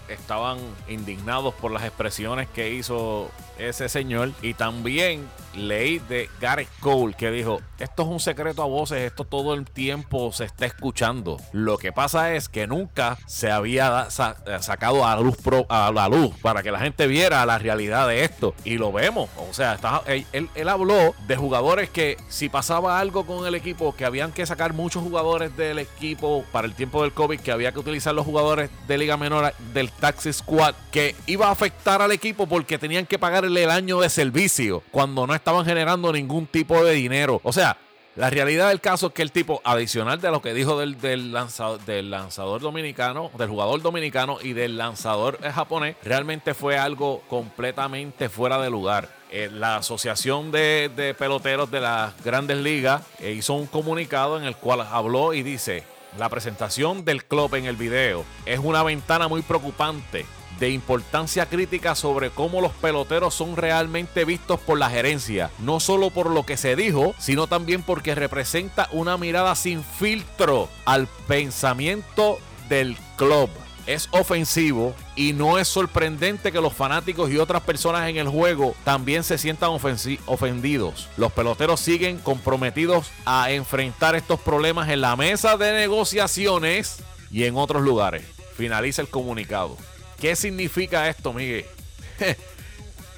estaban indignados por las expresiones que hizo ese señor. Y también leí de Gareth Cole que dijo, esto es un secreto a voces, esto todo el tiempo se está escuchando. Lo que pasa es que nunca se había eh, sacado a, luz pro- a la luz para que la gente viera la realidad de esto. Y lo vemos. O sea, él, habló de jugadores que si pasaba algo con el equipo, que habían que sacar muchos jugadores del equipo para el tiempo del COVID, que había que utilizar los jugadores de Liga Menor del Taxi Squad, que iba a afectar al equipo porque tenían que el año de servicio cuando no estaban generando ningún tipo de dinero. O sea, la realidad del caso es que el tipo, adicional de lo que dijo del, del lanzador, del lanzador dominicano, del jugador dominicano y del lanzador eh, japonés, realmente fue algo completamente fuera de lugar. Eh, la Asociación de, de Peloteros de las Grandes Ligas eh, hizo un comunicado en el cual habló y dice, la presentación del club en el video es una ventana muy preocupante de importancia crítica sobre cómo los peloteros son realmente vistos por la gerencia, no solo por lo que se dijo, sino también porque representa una mirada sin filtro al pensamiento del club. Es ofensivo y no es sorprendente que los fanáticos y otras personas en el juego también se sientan ofendidos. Los peloteros siguen comprometidos a enfrentar estos problemas en la mesa de negociaciones y en otros lugares. Finaliza el comunicado. ¿Qué significa esto, Miguel?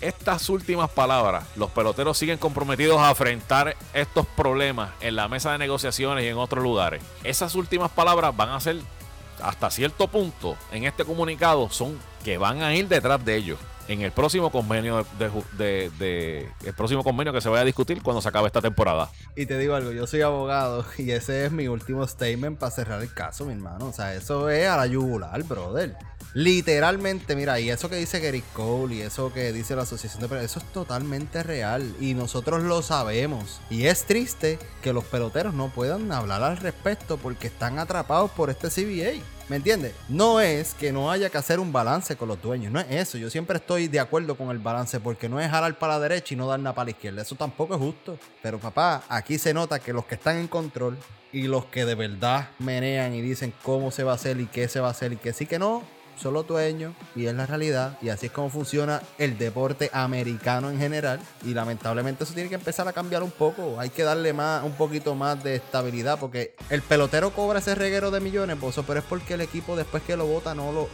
Estas últimas palabras, los peloteros siguen comprometidos a enfrentar estos problemas en la mesa de negociaciones y en otros lugares. Esas últimas palabras van a ser, hasta cierto punto, en este comunicado, son que van a ir detrás de ellos en el próximo convenio de, próximo convenio que se vaya a discutir cuando se acabe esta temporada. Y te digo algo, yo soy abogado y ese es mi último statement para cerrar el caso, mi hermano. O sea, eso es a la yugular, brother. Literalmente, mira, y eso que dice Gary Cole y eso que dice la Asociación de Peloteros, eso es totalmente real y nosotros lo sabemos. Y es triste que los peloteros no puedan hablar al respecto porque están atrapados por este CBA. ¿Me entiendes? No es que no haya que hacer un balance con los dueños, no es eso. Yo siempre estoy de acuerdo con el balance porque no es jalar para la derecha y no dar nada para la izquierda. Eso tampoco es justo. Pero papá, aquí se nota que los que están en control y los que de verdad menean y dicen cómo se va a hacer y qué se va a hacer y que sí que no, solo dueños y es la realidad y así es como funciona el deporte americano en general y lamentablemente eso tiene que empezar a cambiar un poco hay que darle más un poquito más de estabilidad porque el pelotero cobra ese reguero de millones pozo pero es porque el equipo después que lo vota no lo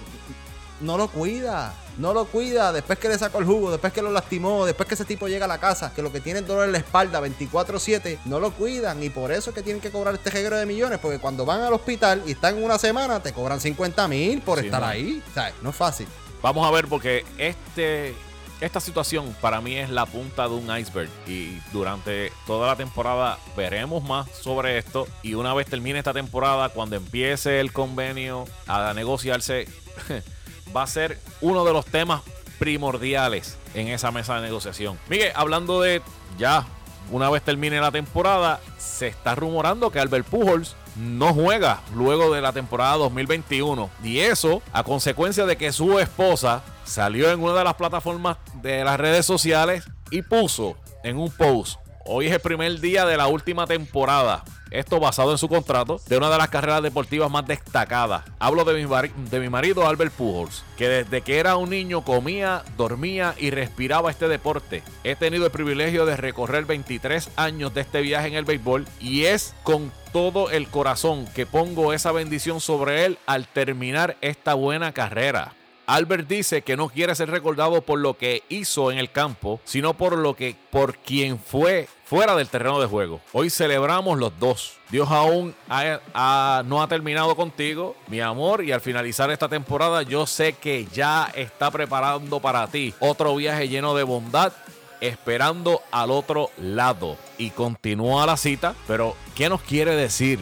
no lo cuida. No lo cuida. Después que le sacó el jugo, después que lo lastimó, después que ese tipo llega a la casa, que lo que tiene es dolor en la espalda 24-7, no lo cuidan. Y por eso es que tienen que cobrar este reguero de millones. Porque cuando van al hospital y están una semana, te cobran 50 mil por estar ahí. O sea, no es fácil. Vamos a ver, porque este. Esta situación para mí es la punta de un iceberg y durante toda la temporada veremos más sobre esto y una vez termine esta temporada, cuando empiece el convenio a negociarse, va a ser uno de los temas primordiales en esa mesa de negociación. Miguel, hablando de ya, una vez termine la temporada, se está rumorando que Albert Pujols no juega luego de la temporada 2021. Y eso a consecuencia de que su esposa salió en una de las plataformas de las redes sociales y puso en un post, hoy es el primer día de la última temporada. Esto basado en su contrato de una de las carreras deportivas más destacadas. Hablo de mi, de mi marido Albert Pujols, que desde que era un niño comía, dormía y respiraba este deporte. He tenido el privilegio de recorrer 23 años de este viaje en el béisbol y es con todo el corazón que pongo esa bendición sobre él al terminar esta buena carrera. Albert dice que no quiere ser recordado por lo que hizo en el campo, sino por lo que por quien fue fuera del terreno de juego. Hoy celebramos los dos. Dios aún no ha terminado contigo, mi amor, y al finalizar esta temporada yo sé que ya está preparando para ti otro viaje lleno de bondad esperando al otro lado. Y continúa la cita, pero ¿qué nos quiere decir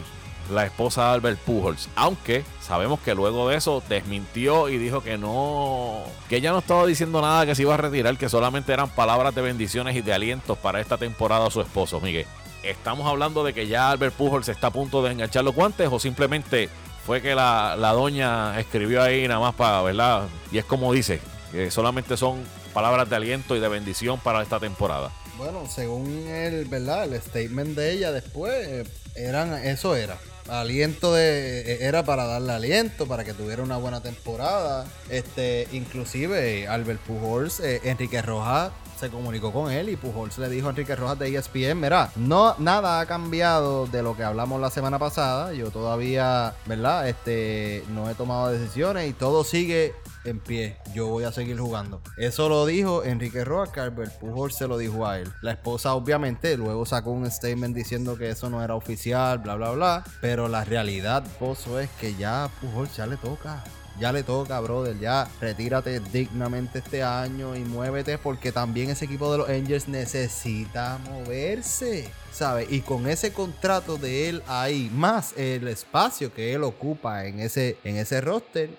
la esposa de Albert Pujols? Aunque sabemos que luego de eso desmintió y dijo que no, que ella no estaba diciendo nada que se iba a retirar, que solamente eran palabras de bendiciones y de alientos para esta temporada a su esposo, Miguel. ¿Estamos hablando de que ya Albert Pujols está a punto de enganchar los guantes o simplemente fue que la, la doña escribió ahí nada más para, ¿verdad? Y es como dice, que solamente son palabras de aliento y de bendición para esta temporada. Bueno, según el, ¿verdad? El statement de ella después, eh, eran, eso era. Aliento de. Eh, era para darle aliento, para que tuviera una buena temporada. Este, inclusive Albert Pujols, eh, Enrique Rojas se comunicó con él y Pujols le dijo a Enrique Rojas de ESPN, mira, no, nada ha cambiado de lo que hablamos la semana pasada. Yo todavía, ¿verdad? Este, no he tomado decisiones y todo sigue en pie. Yo voy a seguir jugando. Eso lo dijo Enrique Roa, Albert Pujol se lo dijo a él. La esposa, obviamente, luego sacó un statement diciendo que eso no era oficial, bla, bla, bla. Pero la realidad, Pozo, es que ya Pujol ya le toca. Ya le toca, brother. Ya retírate dignamente este año y muévete porque también ese equipo de los Angels necesita moverse. ¿Sabes? Y con ese contrato de él ahí, más el espacio que él ocupa en ese, en ese roster,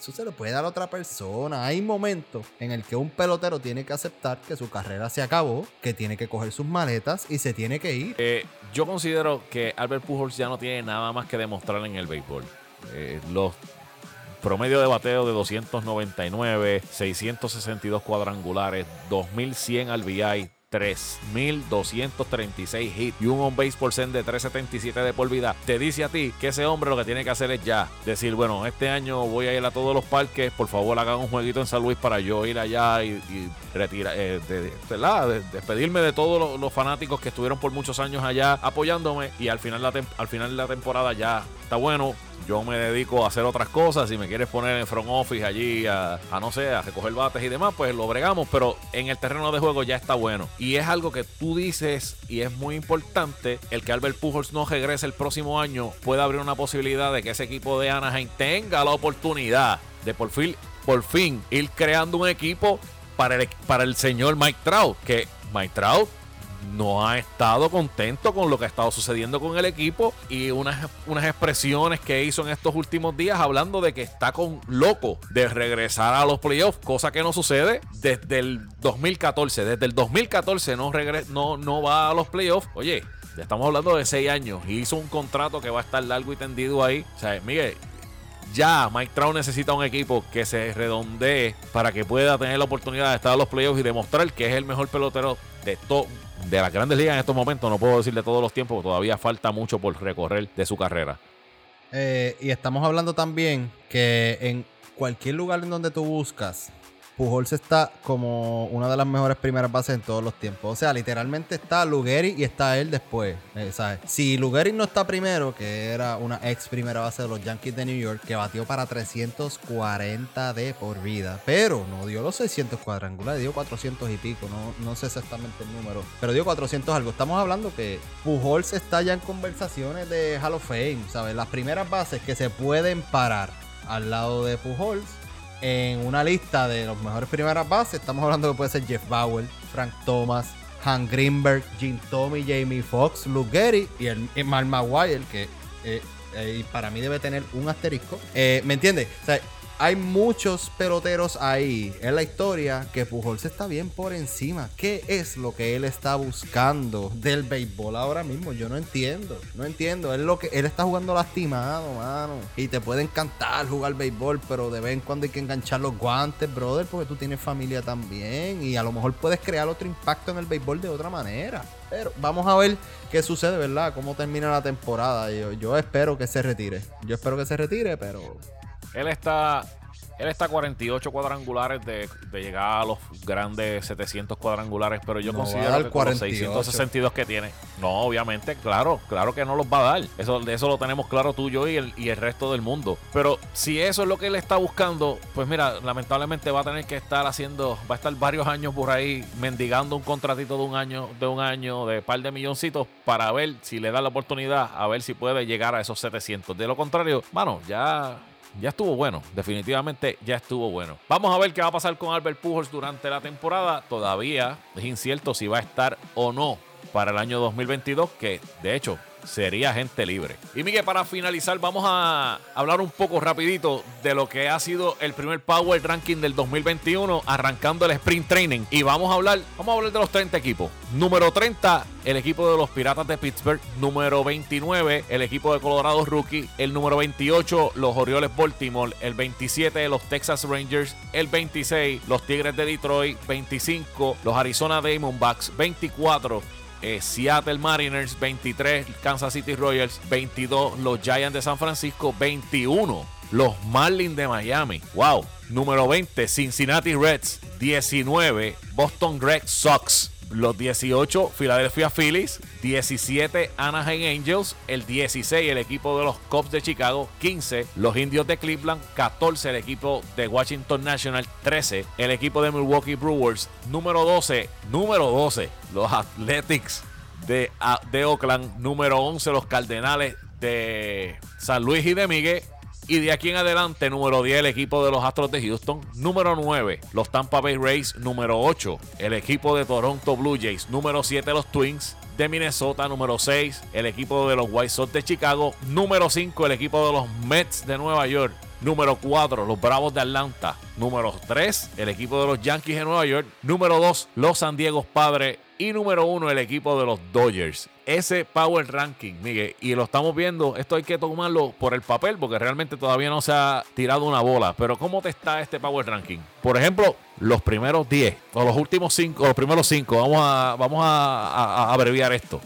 eso se lo puede dar a otra persona. Hay momentos en el que un pelotero tiene que aceptar que su carrera se acabó, que tiene que coger sus maletas y se tiene que ir. Eh, yo considero que Albert Pujols ya no tiene nada más que demostrar en el béisbol. Eh, los promedio de bateo de 299, 662 cuadrangulares, 2100 RBI, 3.236 hits y un on-base por cent de 377 de por vida, te dice a ti que ese hombre lo que tiene que hacer es ya decir, bueno, este año voy a ir a todos los parques, por favor hagan un jueguito en San Luis para yo ir allá y, retirar, eh, despedirme de todos los, fanáticos que estuvieron por muchos años allá apoyándome y al final, al final de la temporada ya está bueno, yo me dedico a hacer otras cosas. Si me quieres poner en front office allí a, no sé, a recoger bates y demás, pues lo bregamos. Pero en el terreno de juego ya está bueno. Y es algo que tú dices y es muy importante. El que Albert Pujols no regrese el próximo año puede abrir una posibilidad de que ese equipo de Anaheim tenga la oportunidad de por fin, por fin ir creando un equipo para el, para el señor Mike Trout. Que Mike Trout no ha estado contento con lo que ha estado sucediendo con el equipo y unas, unas expresiones que hizo en estos últimos días hablando de que está con loco de regresar a los playoffs, cosa que no sucede desde el 2014. Desde el 2014 no, no, no va a los playoffs. Oye, ya estamos hablando de seis años. Hizo un contrato que va a estar largo y tendido ahí. O sea, Miguel, Ya Mike Trout necesita un equipo que se redondee para que pueda tener la oportunidad de estar en los playoffs y demostrar que es el mejor pelotero de de las grandes ligas en estos momentos. No puedo decir de todos los tiempos, todavía falta mucho por recorrer de su carrera. Eh, y estamos hablando también que en cualquier lugar en donde tú buscas Pujols está como una de las mejores primeras bases en todos los tiempos. O sea, literalmente está Lugeri y está él después. Eh, ¿sabes? Si Lugeri no está primero, que era una ex primera base de los Yankees de New York, que batió para 340 de por vida, pero no dio los 600 cuadrangulares, dio 400 y pico. No, no sé exactamente el número, pero dio 400 algo. Estamos hablando que Pujols está ya en conversaciones de Hall of Fame, ¿sabes? Las primeras bases que se pueden parar al lado de Pujols en una lista de los mejores primeras bases, estamos hablando que puede ser Jeff Bauer, Frank Thomas, Han Greenberg, Jim Tommy, Jamie Foxx, Luke Gehry y el Mark Maguire, que eh, eh, para mí debe tener un asterisco. Eh, ¿Me entiendes? O sea, hay muchos peloteros ahí en la historia que Pujols está bien por encima. ¿Qué es lo que él está buscando del béisbol ahora mismo? Yo no entiendo. No entiendo. Él, lo que, él está jugando lastimado, mano. Y te puede encantar jugar béisbol, pero de vez en cuando hay que enganchar los guantes, brother, porque tú tienes familia también. Y a lo mejor puedes crear otro impacto en el béisbol de otra manera. Pero vamos a ver qué sucede, ¿verdad? Cómo termina la temporada. Yo espero que se retire. Yo espero que se retire, pero él está él está a 48 cuadrangulares de, llegar a los grandes 700 cuadrangulares, pero yo considero que con los 662 que tiene, no, obviamente, claro, claro que no los va a dar. Eso, eso lo tenemos claro tú, yo y el, y el resto del mundo. Pero si eso es lo que él está buscando, pues mira, lamentablemente va a tener que estar haciendo, va a estar varios años por ahí mendigando un contratito de un año, de un año, de par de milloncitos para ver si le da la oportunidad, a ver si puede llegar a esos 700. De lo contrario, mano, ya ya estuvo bueno, definitivamente ya estuvo bueno. Vamos a ver qué va a pasar con Albert Pujols durante la temporada. Todavía es incierto si va a estar o no para el año 2022, que de hecho sería gente libre. Y Miguel, para finalizar, vamos a hablar un poco rapidito de lo que ha sido el primer Power Ranking del 2021, arrancando el Sprint Training. Y vamos a hablar, vamos a hablar de los 30 equipos. Número 30, el equipo de los Piratas de Pittsburgh. Número 29, el equipo de Colorado Rookie. El número 28, los Orioles Baltimore. El 27, los Texas Rangers. El 26, los Tigres de Detroit. 25, los Arizona Diamondbacks. 24, eh, Seattle Mariners 23, Kansas City Royals 22, los Giants de San Francisco 21, los Marlins de Miami, wow, número 20, Cincinnati Reds 19, Boston Red Sox los 18 Philadelphia Phillies, 17 Anaheim Angels, el 16 el equipo de los Cubs de Chicago, 15 los Indios de Cleveland, 14 el equipo de Washington National, 13 el equipo de Milwaukee Brewers, número 12, número 12 los Athletics de, de Oakland, número 11 los Cardenales de San Luis y de Miguel y de aquí en adelante, número 10, el equipo de los Astros de Houston. Número 9, los Tampa Bay Rays. Número 8, el equipo de Toronto Blue Jays. Número 7, los Twins de Minnesota. Número 6, el equipo de los White Sox de Chicago. Número 5, el equipo de los Mets de Nueva York. Número 4, los Bravos de Atlanta. Número 3, el equipo de los Yankees de Nueva York. Número 2, los San Diego Padres. Y número 1, el equipo de los Dodgers. Ese Power Ranking, Miguel. Y lo estamos viendo. Esto hay que tomarlo por el papel porque realmente todavía no se ha tirado una bola. Pero ¿cómo te está este Power Ranking? Por ejemplo, los primeros 10 o los últimos 5 o los primeros 5. Vamos a, vamos a abreviar esto.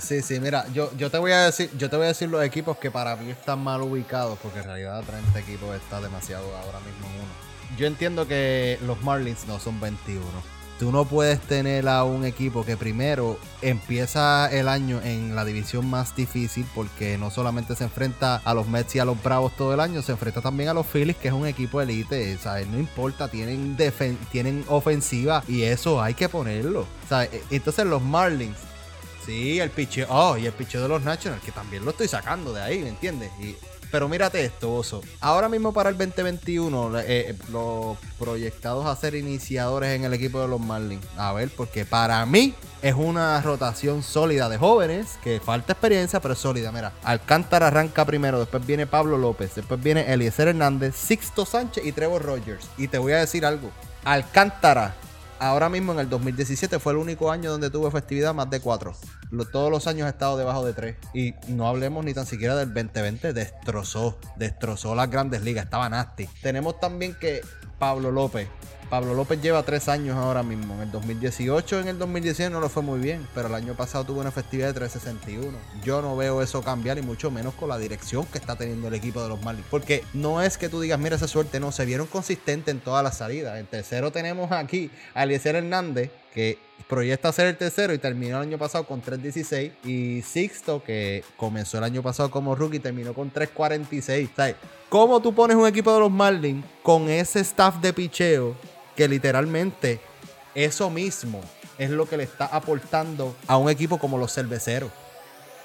Sí, sí, mira, yo, yo te voy a decir, yo te voy a decir los equipos que para mí están mal ubicados, porque en realidad 30 equipos está demasiado ahora mismo uno. Yo entiendo que los Marlins no son 21. Tú no puedes tener a un equipo que primero empieza el año en la división más difícil porque no solamente se enfrenta a los Mets y a los Bravos todo el año, se enfrenta también a los Phillies, que es un equipo elite. Sea, no importa, tienen, tienen ofensiva y eso hay que ponerlo. E, entonces los Marlins Sí, el picheo. Oh, y el picheo de los Nationals, que también lo estoy sacando de ahí, ¿me entiendes? pero mírate esto, Oso. Ahora mismo para el 2021, eh, los proyectados a ser iniciadores en el equipo de los Marlins. A ver, porque para mí es una rotación sólida de jóvenes, que falta experiencia, pero es sólida. Mira, Alcántara arranca primero, después viene Pablo López, después viene Eliezer Hernández, Sixto Sánchez y Trevor Rogers. Y te voy a decir algo. Alcántara ahora mismo en el 2017 fue el único año donde tuvo efectividad más de 4. todos los años ha estado debajo de 3. Y no hablemos ni tan siquiera del 2020. Destrozó, destrozó las grandes ligas. Estaba nasty. Tenemos también que Pablo López Pablo López lleva tres años ahora mismo. En el 2018, en el 2019 no lo fue muy bien, pero el año pasado tuvo una efectividad de 361. Yo no veo eso cambiar y mucho menos con la dirección que está teniendo el equipo de los Marlins. Porque no es que tú digas, mira esa suerte, no, se vieron consistentes en todas las salidas. En tercero tenemos aquí a Eliezer Hernández, que proyecta ser el tercero y terminó el año pasado con 3.16. Y Sixto, que comenzó el año pasado como rookie, terminó con 3.46. O ¿cómo tú pones un equipo de los Marlins con ese staff de picheo que literalmente eso mismo es lo que le está aportando a un equipo como los cerveceros.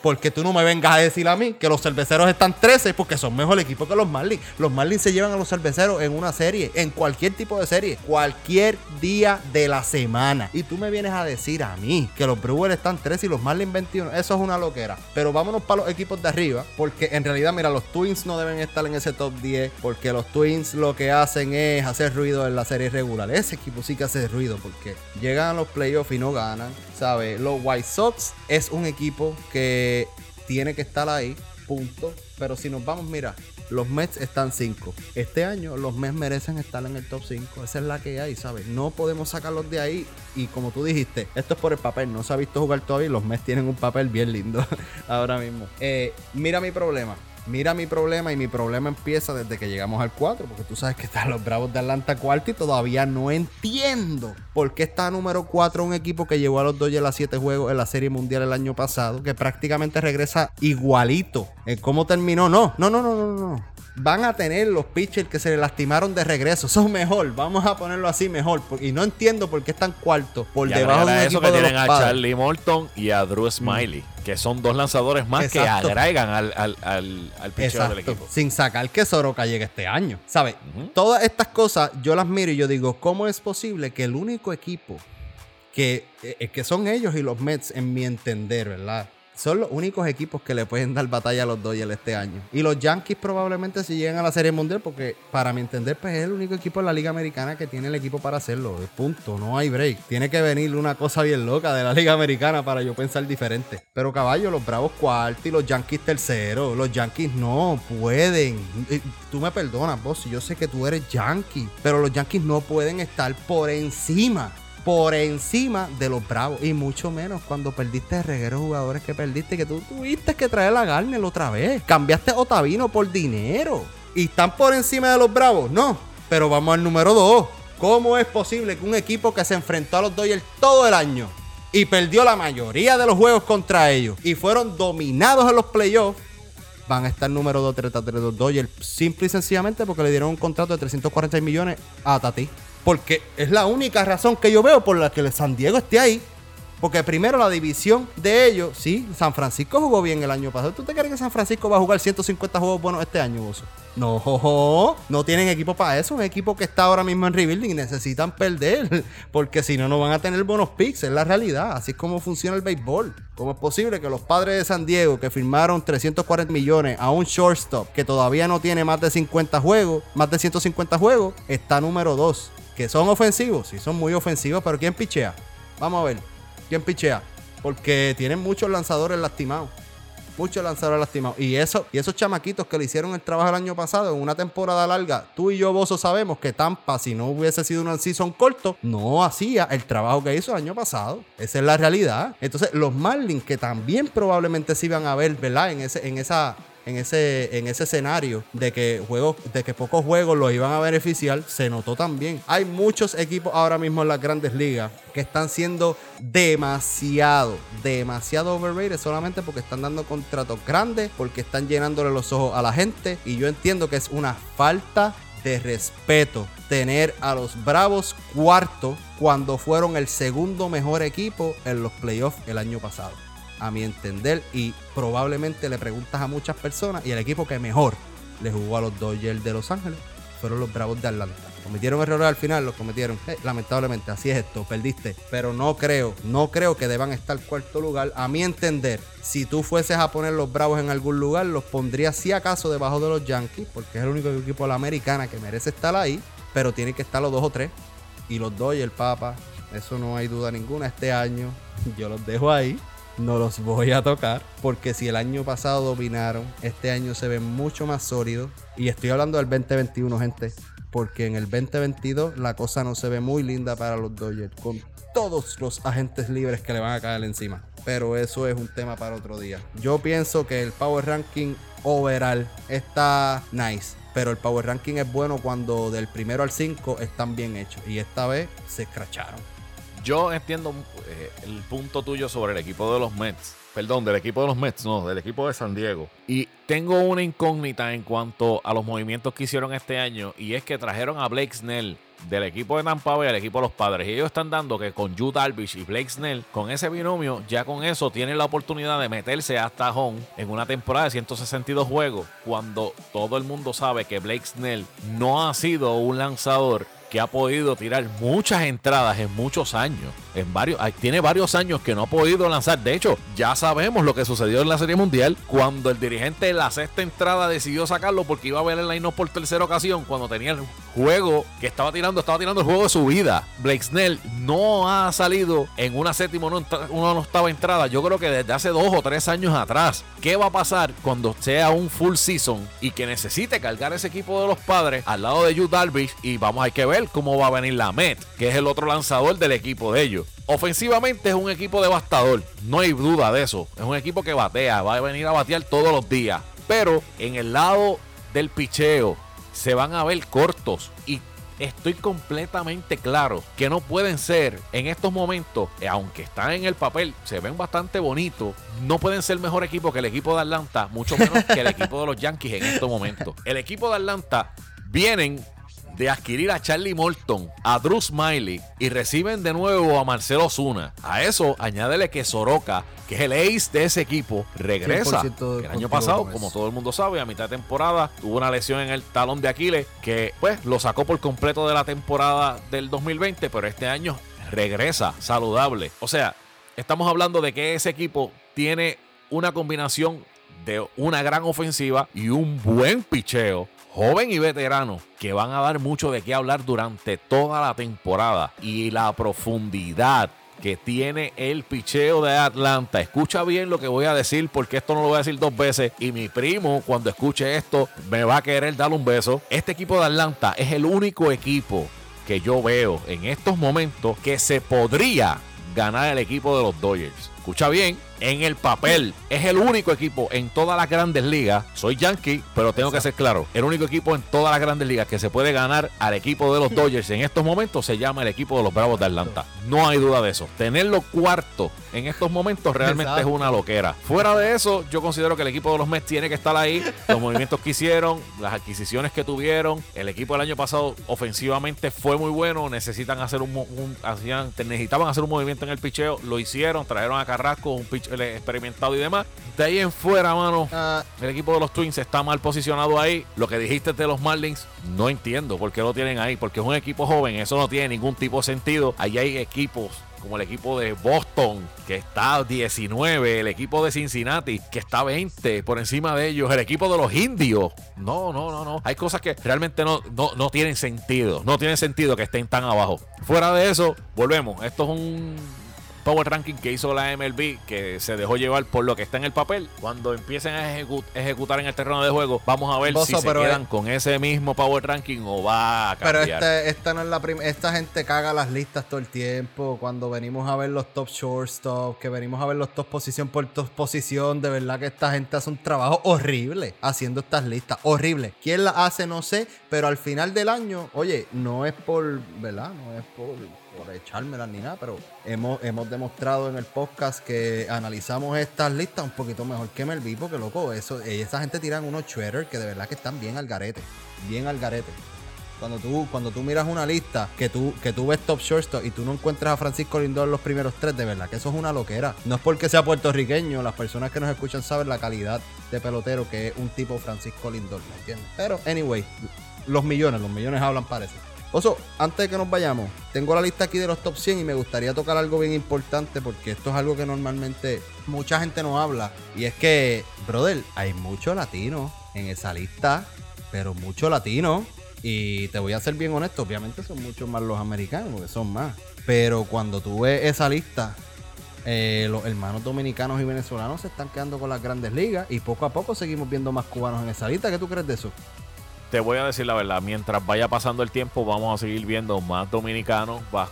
Porque tú no me vengas a decir a mí que los cerveceros están 13 porque son mejor equipo que los Marlins. Los Marlins se llevan a los cerveceros en una serie, en cualquier tipo de serie, cualquier día de la semana. Y tú me vienes a decir a mí que los Brewers están 13 y los Marlins 21. Eso es una loquera. Pero vámonos para los equipos de arriba, porque en realidad, mira, los Twins no deben estar en ese top 10, porque los Twins lo que hacen es hacer ruido en la serie regular. Ese equipo sí que hace ruido porque llegan a los playoffs y no ganan, ¿sabes? Los White Sox es un equipo que tiene que estar ahí, punto. Pero si nos vamos, mira, los Mets están 5. Este año los Mets merecen estar en el top 5. Esa es la que hay, ¿sabes? No podemos sacarlos de ahí. Y como tú dijiste, esto es por el papel. No se ha visto jugar todavía los Mets tienen un papel bien lindo ahora mismo. Eh, mira mi problema. Mira mi problema y mi problema empieza desde que llegamos al 4, porque tú sabes que están los Bravos de Atlanta cuarto y todavía no entiendo por qué está número 4 un equipo que llevó a los Dodgers a 7 juegos en la Serie Mundial el año pasado, que prácticamente regresa igualito. en ¿Cómo terminó? No, no, no, no, no, no van a tener los pitchers que se le lastimaron de regreso. Son mejor. Vamos a ponerlo así mejor. Y no entiendo por qué están cuartos por debajo de eso que tienen a Charlie Morton y a Drew Smiley que son dos lanzadores más que agregan al, al, al, del equipo. Sin sacar que Soroka llegue este año. ¿Sabes? Todas estas cosas yo las miro y yo digo, ¿cómo es posible que el único equipo que, eh, que son ellos y los Mets, en mi entender, ¿verdad? Son los únicos equipos que le pueden dar batalla a los Dodgers este año. Y los Yankees probablemente si llegan a la Serie Mundial, porque para mi entender, pues es el único equipo en la Liga Americana que tiene el equipo para hacerlo. Punto, no hay break. Tiene que venir una cosa bien loca de la Liga Americana para yo pensar diferente. Pero caballo, los Bravos cuarto y los Yankees tercero. Los Yankees no pueden. Tú me perdonas, vos, yo sé que tú eres Yankee, pero los Yankees no pueden estar por encima por encima de los Bravos. Y mucho menos cuando perdiste de reguero jugadores que perdiste, que tú tuviste que traer a Garner otra vez. Cambiaste Otavino por dinero. Y están por encima de los Bravos. No. Pero vamos al número 2. ¿Cómo es posible que un equipo que se enfrentó a los Dodgers todo el año y perdió la mayoría de los juegos contra ellos y fueron dominados en los playoffs van a estar número 2 3 de los Dodgers simple y sencillamente porque le dieron un contrato de 340 millones a Tati. Porque es la única razón que yo veo por la que San Diego esté ahí. Porque primero la división de ellos, sí, San Francisco jugó bien el año pasado. ¿Tú te crees que San Francisco va a jugar 150 juegos buenos este año, Bozo? No, no tienen equipo para eso. Un equipo que está ahora mismo en rebuilding necesitan perder. Porque si no, no van a tener buenos picks. Es la realidad. Así es como funciona el béisbol. ¿Cómo es posible que los padres de San Diego, que firmaron 340 millones a un shortstop que todavía no tiene más de 50 juegos, más de 150 juegos, está número 2? Que son ofensivos, sí son muy ofensivos, pero ¿quién pichea? Vamos a ver, ¿quién pichea? Porque tienen muchos lanzadores lastimados. Muchos lanzadores lastimados. Y, eso, y esos chamaquitos que le hicieron el trabajo el año pasado en una temporada larga, tú y yo, Bozo, sabemos que Tampa, si no hubiese sido un season corto, no hacía el trabajo que hizo el año pasado. Esa es la realidad. Entonces, los Marlins, que también probablemente se iban a ver, ¿verdad? En, ese, en esa en ese, en ese escenario de que juegos, de que pocos juegos los iban a beneficiar, se notó también. Hay muchos equipos ahora mismo en las grandes ligas que están siendo demasiado, demasiado overrated solamente porque están dando contratos grandes, porque están llenándole los ojos a la gente. Y yo entiendo que es una falta de respeto tener a los Bravos cuarto cuando fueron el segundo mejor equipo en los playoffs el año pasado a mi entender, y probablemente le preguntas a muchas personas, y el equipo que mejor le jugó a los Dodgers de Los Ángeles fueron los Bravos de Atlanta. Cometieron errores al final, los cometieron. Lamentablemente, así es esto, perdiste. Pero no creo, no creo que deban estar cuarto lugar. A mi entender, si tú fueses a poner los Bravos en algún lugar, los pondría si acaso debajo de los Yankees, porque es el único equipo de la americana que merece estar ahí, pero tiene que estar los dos o tres. Y los Dodgers, Papa, Eso no hay duda ninguna. Este año yo los dejo ahí. No los voy a tocar. Porque si el año pasado dominaron, este año se ven mucho más sólidos. Y estoy hablando del 2021, gente. Porque en el 2022 la cosa no se ve muy linda para los Dodgers. Con todos los agentes libres que le van a caer encima. Pero eso es un tema para otro día. Yo pienso que el Power Ranking overall está nice. Pero el Power Ranking es bueno cuando del primero al 5 están bien hechos. Y esta vez se escracharon. Yo entiendo eh, el punto tuyo sobre el equipo de los Mets. Perdón, del equipo de los Mets, no, del equipo de San Diego. Y tengo una incógnita en cuanto a los movimientos que hicieron este año. Y es que trajeron a Blake Snell del equipo de Tampa Bay al equipo de los padres. Y ellos están dando que con Yu Darvish y Blake Snell, con ese binomio, ya con eso tienen la oportunidad de meterse hasta home en una temporada de 162 juegos. Cuando todo el mundo sabe que Blake Snell no ha sido un lanzador que ha podido tirar muchas entradas en muchos años. En varios, tiene varios años que no ha podido lanzar. De hecho, ya sabemos lo que sucedió en la Serie Mundial cuando el dirigente de la sexta entrada decidió sacarlo porque iba a ver el line por tercera ocasión cuando tenía juego que estaba tirando, estaba tirando el juego de su vida. Blake Snell no ha salido en una séptima o una octava entrada. Yo creo que desde hace dos o tres años atrás. ¿Qué va a pasar cuando sea un full season y que necesite cargar ese equipo de los padres al lado de Yu Darvish? Y vamos, hay que ver cómo va a venir la Met, que es el otro lanzador del equipo de ellos. Ofensivamente es un equipo devastador, no hay duda de eso. Es un equipo que batea, va a venir a batear todos los días. Pero en el lado del picheo se van a ver cortos y estoy completamente claro que no pueden ser en estos momentos, eh, aunque están en el papel, se ven bastante bonitos, no pueden ser mejor equipo que el equipo de Atlanta, mucho menos que el equipo de los Yankees en estos momentos. El equipo de Atlanta vienen de adquirir a Charlie Morton, a Drew Smiley y reciben de nuevo a Marcelo Zuna. A eso añádele que Soroka, que es el ace de ese equipo, regresa. El año pasado, como todo el mundo sabe, a mitad de temporada tuvo una lesión en el talón de Aquiles que pues lo sacó por completo de la temporada del 2020, pero este año regresa saludable. O sea, estamos hablando de que ese equipo tiene una combinación de una gran ofensiva y un buen picheo joven y veterano que van a dar mucho de qué hablar durante toda la temporada y la profundidad que tiene el picheo de Atlanta. Escucha bien lo que voy a decir porque esto no lo voy a decir dos veces y mi primo cuando escuche esto me va a querer dar un beso. Este equipo de Atlanta es el único equipo que yo veo en estos momentos que se podría ganar el equipo de los Dodgers. Escucha bien, en el papel es el único equipo en todas las grandes ligas. Soy Yankee, pero tengo que ser claro. El único equipo en todas las grandes ligas que se puede ganar al equipo de los Dodgers en estos momentos se llama el equipo de los Bravos de Atlanta. No hay duda de eso. Tenerlo cuarto en estos momentos realmente es una loquera. Fuera de eso, yo considero que el equipo de los Mets tiene que estar ahí. Los movimientos que hicieron, las adquisiciones que tuvieron. El equipo del año pasado ofensivamente fue muy bueno. Necesitan hacer un, hacían, necesitaban hacer un movimiento en el picheo. Lo hicieron, trajeron a Carrasco, un pitch, experimentado y demás. De ahí en fuera, mano, ah. el equipo de los Twins está mal posicionado ahí. Lo que dijiste de los Marlins, no entiendo por qué lo tienen ahí, porque es un equipo joven, eso no tiene ningún tipo de sentido. Ahí hay equipos como el equipo de Boston, que está 19, el equipo de Cincinnati, que está 20 por encima de ellos, el equipo de los indios. No, no, no, no. Hay cosas que realmente no, no, no tienen sentido. No tiene sentido que estén tan abajo. Fuera de eso, volvemos. Esto es un Power Ranking que hizo la MLB, que se dejó llevar por lo que está en el papel. Cuando empiecen a ejecutar en el terreno de juego, vamos a ver si se quedan con ese mismo Power Ranking o va a cambiar. Pero este, esta no es la esta gente caga las listas todo el tiempo. Cuando venimos a ver los top shortstop, que venimos a ver los top posición por top posición, de verdad que esta gente hace un trabajo horrible haciendo estas listas. Horrible. ¿Quién las hace? No sé, pero al final del año, oye, no es por, ¿verdad? No es por por echármelas ni nada, pero hemos, hemos demostrado en el podcast que analizamos estas listas un poquito mejor que Melví, porque loco, eso, esa gente tiran unos shredders que de verdad que están bien al garete, bien al garete. Cuando tú, cuando tú miras una lista que tú, que tú ves top shortstop y tú no encuentras a Francisco Lindor en los primeros tres, de verdad que eso es una loquera. No es porque sea puertorriqueño, las personas que nos escuchan saben la calidad de pelotero que es un tipo Francisco Lindor, ¿me entiendes? Pero, anyway, los millones, los millones hablan para eso. Oso, antes de que nos vayamos, tengo la lista aquí de los top 100 y me gustaría tocar algo bien importante porque esto es algo que normalmente mucha gente no habla. Y es que, brother, hay mucho latino en esa lista, pero mucho latino. Y te voy a ser bien honesto, obviamente son muchos más los americanos, porque son más. Pero cuando tú ves esa lista, eh, los hermanos dominicanos y venezolanos se están quedando con las grandes ligas y poco a poco seguimos viendo más cubanos en esa lista. ¿Qué tú crees de eso? Te voy a decir la verdad, mientras vaya pasando el tiempo vamos a seguir viendo más dominicanos, más,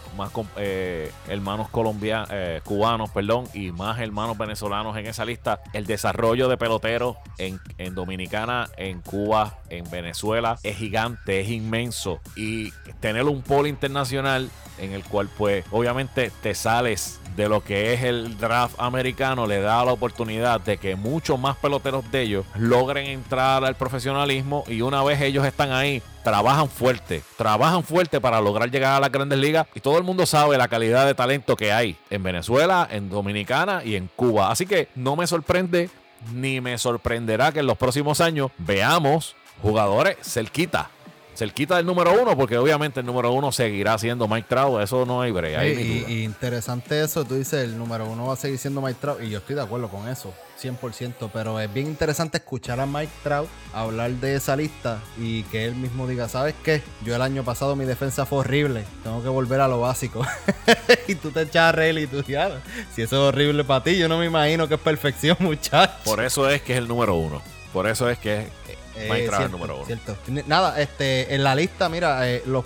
eh, hermanos colombianos, eh, cubanos, perdón, y más hermanos venezolanos en esa lista. El desarrollo de peloteros en, en Dominicana, en Cuba, en Venezuela es gigante, es inmenso. Y tener un polo internacional en el cual pues obviamente te sales de lo que es el draft americano le da la oportunidad de que muchos más peloteros de ellos logren entrar al profesionalismo y una vez ellos están ahí trabajan fuerte, trabajan fuerte para lograr llegar a las grandes ligas y todo el mundo sabe la calidad de talento que hay en Venezuela, en Dominicana y en Cuba. Así que no me sorprende ni me sorprenderá que en los próximos años veamos jugadores cerquita cerquita del número uno, porque obviamente el número uno seguirá siendo Mike Trout, eso no hay brea. y, interesante eso, tú dices, el número uno va a seguir siendo Mike Trout, y yo estoy de acuerdo con eso, 100%, pero es bien interesante escuchar a Mike Trout hablar de esa lista y que él mismo diga, ¿sabes qué? Yo el año pasado mi defensa fue horrible, tengo que volver a lo básico. y tú te echas a y tú, ya, si eso es horrible para ti, yo no me imagino que es perfección, muchacho. Por eso es que es el número uno. Por eso es que es eh, número uno. Cierto. Nada, este, en la lista, mira, eh, los,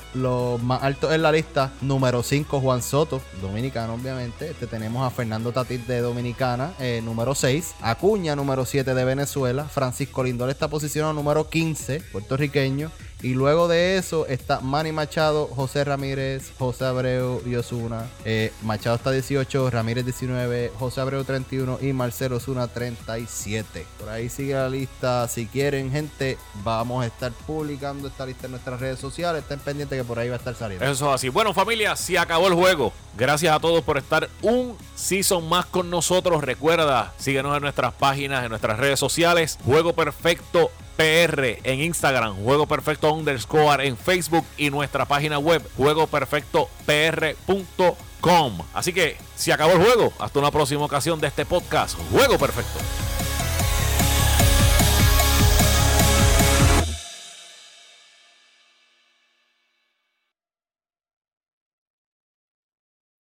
más altos en la lista, número 5, Juan Soto, dominicano, obviamente. Este, tenemos a Fernando Tatis de Dominicana, eh, número 6. Acuña, número 7 de Venezuela. Francisco Lindor está posicionado número 15, puertorriqueño. Y luego de eso está Manny Machado, José Ramírez, José Abreu y Osuna. Eh, Machado está 18, Ramírez 19, José Abreu 31 y Marcelo Osuna 37. Por ahí sigue la lista. Si quieren, gente, vamos a estar publicando esta lista en nuestras redes sociales. Estén pendientes que por ahí va a estar saliendo. Eso es así. Bueno, familia, si acabó el juego. Gracias a todos por estar un season más con nosotros. Recuerda, síguenos en nuestras páginas, en nuestras redes sociales. Juego Perfecto PR en Instagram, Juego Perfecto underscore en Facebook y nuestra página web, juegoperfectopr.com. Así que, si acabó el juego, hasta una próxima ocasión de este podcast, Juego Perfecto.